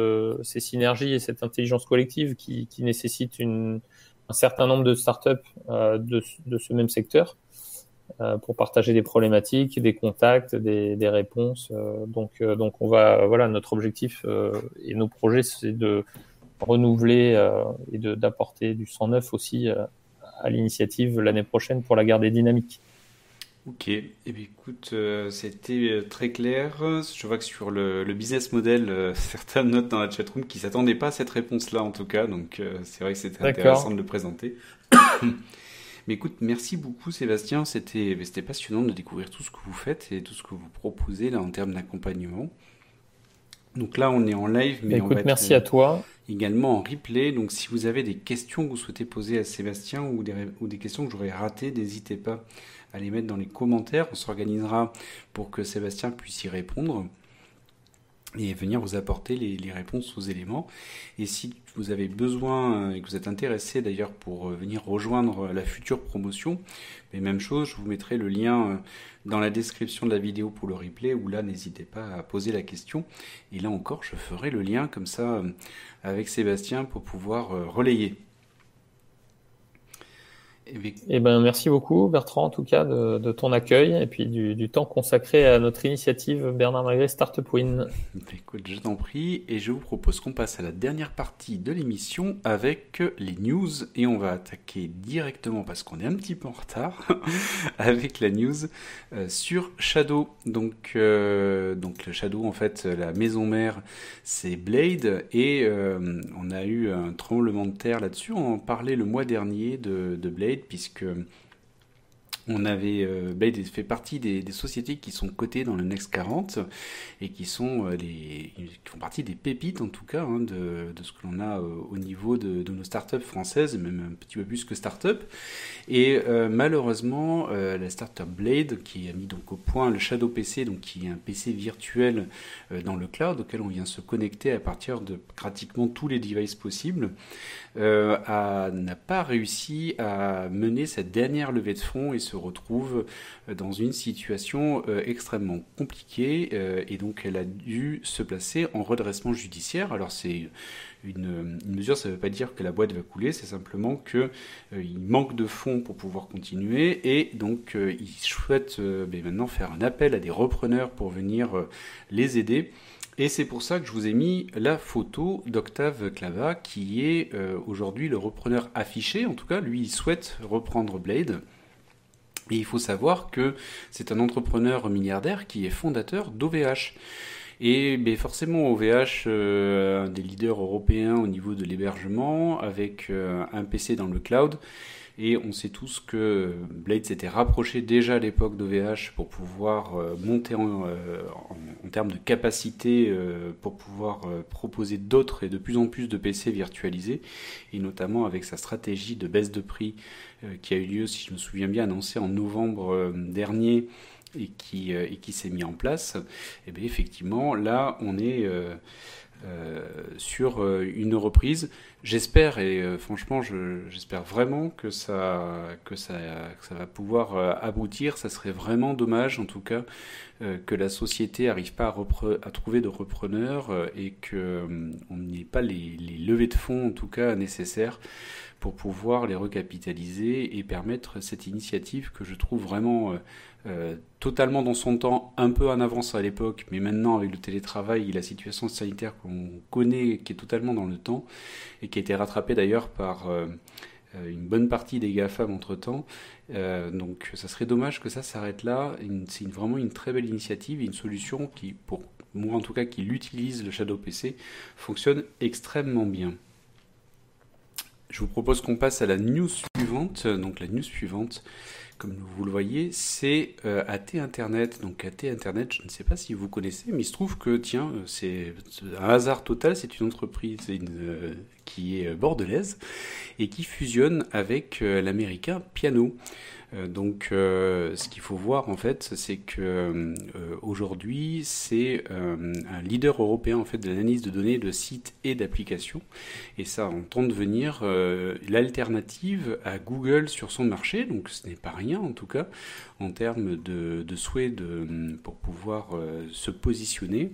ces synergies et cette intelligence collective qui, qui nécessite une, un certain nombre de startups euh, de, de, ce même secteur euh, pour partager des problématiques, des contacts, des, des réponses. Euh, donc, euh, donc on va, voilà, notre objectif euh, et nos projets, c'est de renouveler et d'apporter du 109 aussi à l'initiative l'année prochaine pour la garder dynamique. Ok, eh bien, écoute, euh, c'était euh, très clair. Je vois que sur le, le business model, euh, certains notent dans la chatroom qui s'attendaient pas à cette réponse-là en tout cas, donc euh, c'est vrai que c'était intéressant de le présenter. Mais écoute, merci beaucoup Sébastien, c'était passionnant de découvrir tout ce que vous faites et tout ce que vous proposez là en termes d'accompagnement. Donc là, on est en live, mais écoute, on va merci à toi. Également en replay. Donc si vous avez des questions que vous souhaitez poser à Sébastien ou des, ou des questions que j'aurais ratées, n'hésitez pas à les mettre dans les commentaires. On s'organisera pour que Sébastien puisse y répondre et venir vous apporter les, réponses aux éléments. Et si vous avez besoin et que vous êtes intéressé d'ailleurs pour venir rejoindre la future promotion, mais même chose, je vous mettrai le lien dans la description de la vidéo pour le replay, où là n'hésitez pas à poser la question. Et là encore, je ferai le lien comme ça avec Sébastien pour pouvoir relayer. Eh ben, merci beaucoup, Bertrand, en tout cas, de, de ton accueil et puis du, du, temps consacré à notre initiative Bernard Magret Startup Win. Écoute, je t'en prie, et je vous propose qu'on passe à la dernière partie de l'émission avec les news, et on va attaquer directement, parce qu'on est un petit peu en retard, avec la news euh, sur Shadow. Donc, euh, donc, le Shadow, en fait, la maison mère, c'est Blade, et euh, on a eu un tremblement de terre là-dessus. On en parlait le mois dernier de, de Blade puisque on avait euh, Blade fait partie des, sociétés qui sont cotées dans le Next 40 et qui sont euh, les qui font partie des pépites en tout cas hein, de, de, ce que l'on a euh, au niveau de, nos startups françaises, même un petit peu plus que startups. Et malheureusement, la startup Blade qui a mis donc au point le Shadow PC, donc qui est un PC virtuel dans le cloud auquel on vient se connecter à partir de pratiquement tous les devices possibles, n'a pas réussi à mener cette dernière levée de fonds et se retrouve dans une situation euh, extrêmement compliquée euh, et donc elle a dû se placer en redressement judiciaire. Alors c'est une, mesure, ça ne veut pas dire que la boîte va couler, c'est simplement que euh, il manque de fonds pour pouvoir continuer et donc euh, ils souhaitent euh, ben maintenant faire un appel à des repreneurs pour venir les aider. Et c'est pour ça que je vous ai mis la photo d'Octave Clava, qui est aujourd'hui le repreneur affiché. En tout cas, lui, il souhaite reprendre Blade. Et il faut savoir que c'est un entrepreneur milliardaire qui est fondateur d'OVH. Et ben forcément, OVH, euh, un des leaders européens au niveau de l'hébergement, avec euh, un PC dans le cloud. Et on sait tous que Blade s'était rapproché déjà à l'époque d'OVH pour pouvoir euh, monter en, euh, en, en, termes de capacité, pour pouvoir proposer d'autres et de plus en plus de PC virtualisés, et notamment avec sa stratégie de baisse de prix qui a eu lieu, si je me souviens bien, annoncée en novembre dernier et qui, et qui s'est mis en place. Et bien effectivement, là, on est sur une reprise. J'espère et franchement, j'espère vraiment que ça, que ça, que ça va pouvoir aboutir. Ça serait vraiment dommage, en tout cas, que la société n'arrive pas à, trouver de repreneurs et qu'on n'ait pas les, levées de fonds, en tout cas, nécessaires pour pouvoir les recapitaliser et permettre cette initiative que je trouve vraiment euh, euh, totalement dans son temps, un peu en avance à l'époque, mais maintenant avec le télétravail et la situation sanitaire qu'on connaît, qui est totalement dans le temps, et qui a été rattrapée d'ailleurs par euh, une bonne partie des GAFAM entre-temps. donc ça serait dommage que ça s'arrête là. C'est vraiment une très belle initiative, une solution qui, pour moi en tout cas, qui l'utilise le Shadow PC, fonctionne extrêmement bien. Je vous propose qu'on passe à la news suivante. Donc la news suivante, comme vous le voyez, c'est euh, AT Internet. Donc AT Internet, je ne sais pas si vous connaissez, mais il se trouve que, tiens, euh, c'est un hasard total, c'est une entreprise euh, qui est bordelaise et qui fusionne avec l'américain Piano. Euh, donc, euh, ce qu'il faut voir en fait, c'est que euh, aujourd'hui, c'est un leader européen en fait de l'analyse de données de sites et d'applications, et ça entend devenir l'alternative à Google sur son marché. Donc, ce n'est pas rien en tout cas en termes de, de souhait de, pour pouvoir se positionner.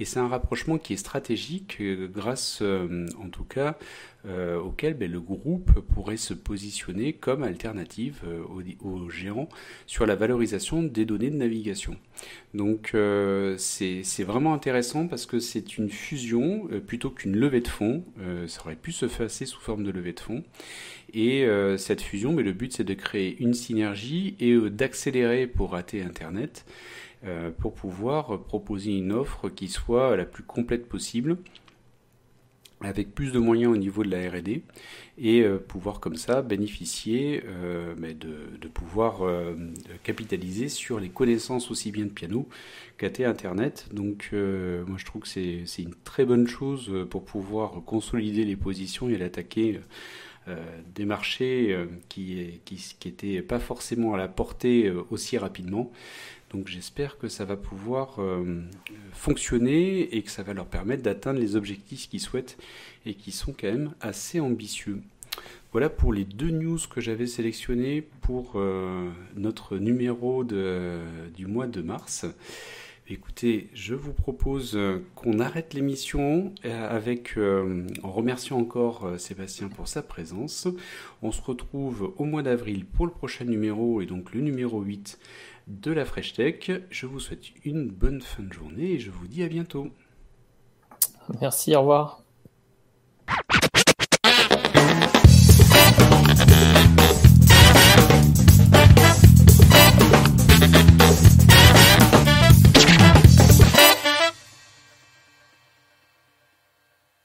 Et c'est un rapprochement qui est stratégique grâce, en tout cas, euh, auquel ben, le groupe pourrait se positionner comme alternative euh, aux, géants sur la valorisation des données de navigation. Donc euh, c'est vraiment intéressant parce que c'est une fusion plutôt qu'une levée de fonds. ça aurait pu se faire sous forme de levée de fonds. Et cette fusion, mais ben, le but c'est de créer une synergie et d'accélérer pour rater Internet pour pouvoir proposer une offre qui soit la plus complète possible avec plus de moyens au niveau de la R&D et euh, pouvoir comme ça bénéficier euh, de, pouvoir euh, capitaliser sur les connaissances aussi bien de piano qu'AT Internet. Donc moi je trouve que c'est une très bonne chose pour pouvoir consolider les positions et l'attaquer des marchés qui n'étaient pas forcément à la portée aussi rapidement. Donc j'espère que ça va pouvoir euh, fonctionner et que ça va leur permettre d'atteindre les objectifs qu'ils souhaitent et qui sont quand même assez ambitieux. Voilà pour les deux news que j'avais sélectionnées pour euh, notre numéro du mois de mars. Écoutez, je vous propose qu'on arrête l'émission avec, euh, en remerciant encore Sébastien pour sa présence. On se retrouve au mois d'avril pour le prochain numéro et donc le numéro 8 de la Fresh Tech. Je vous souhaite une bonne fin de journée et je vous dis à bientôt. Merci, au revoir.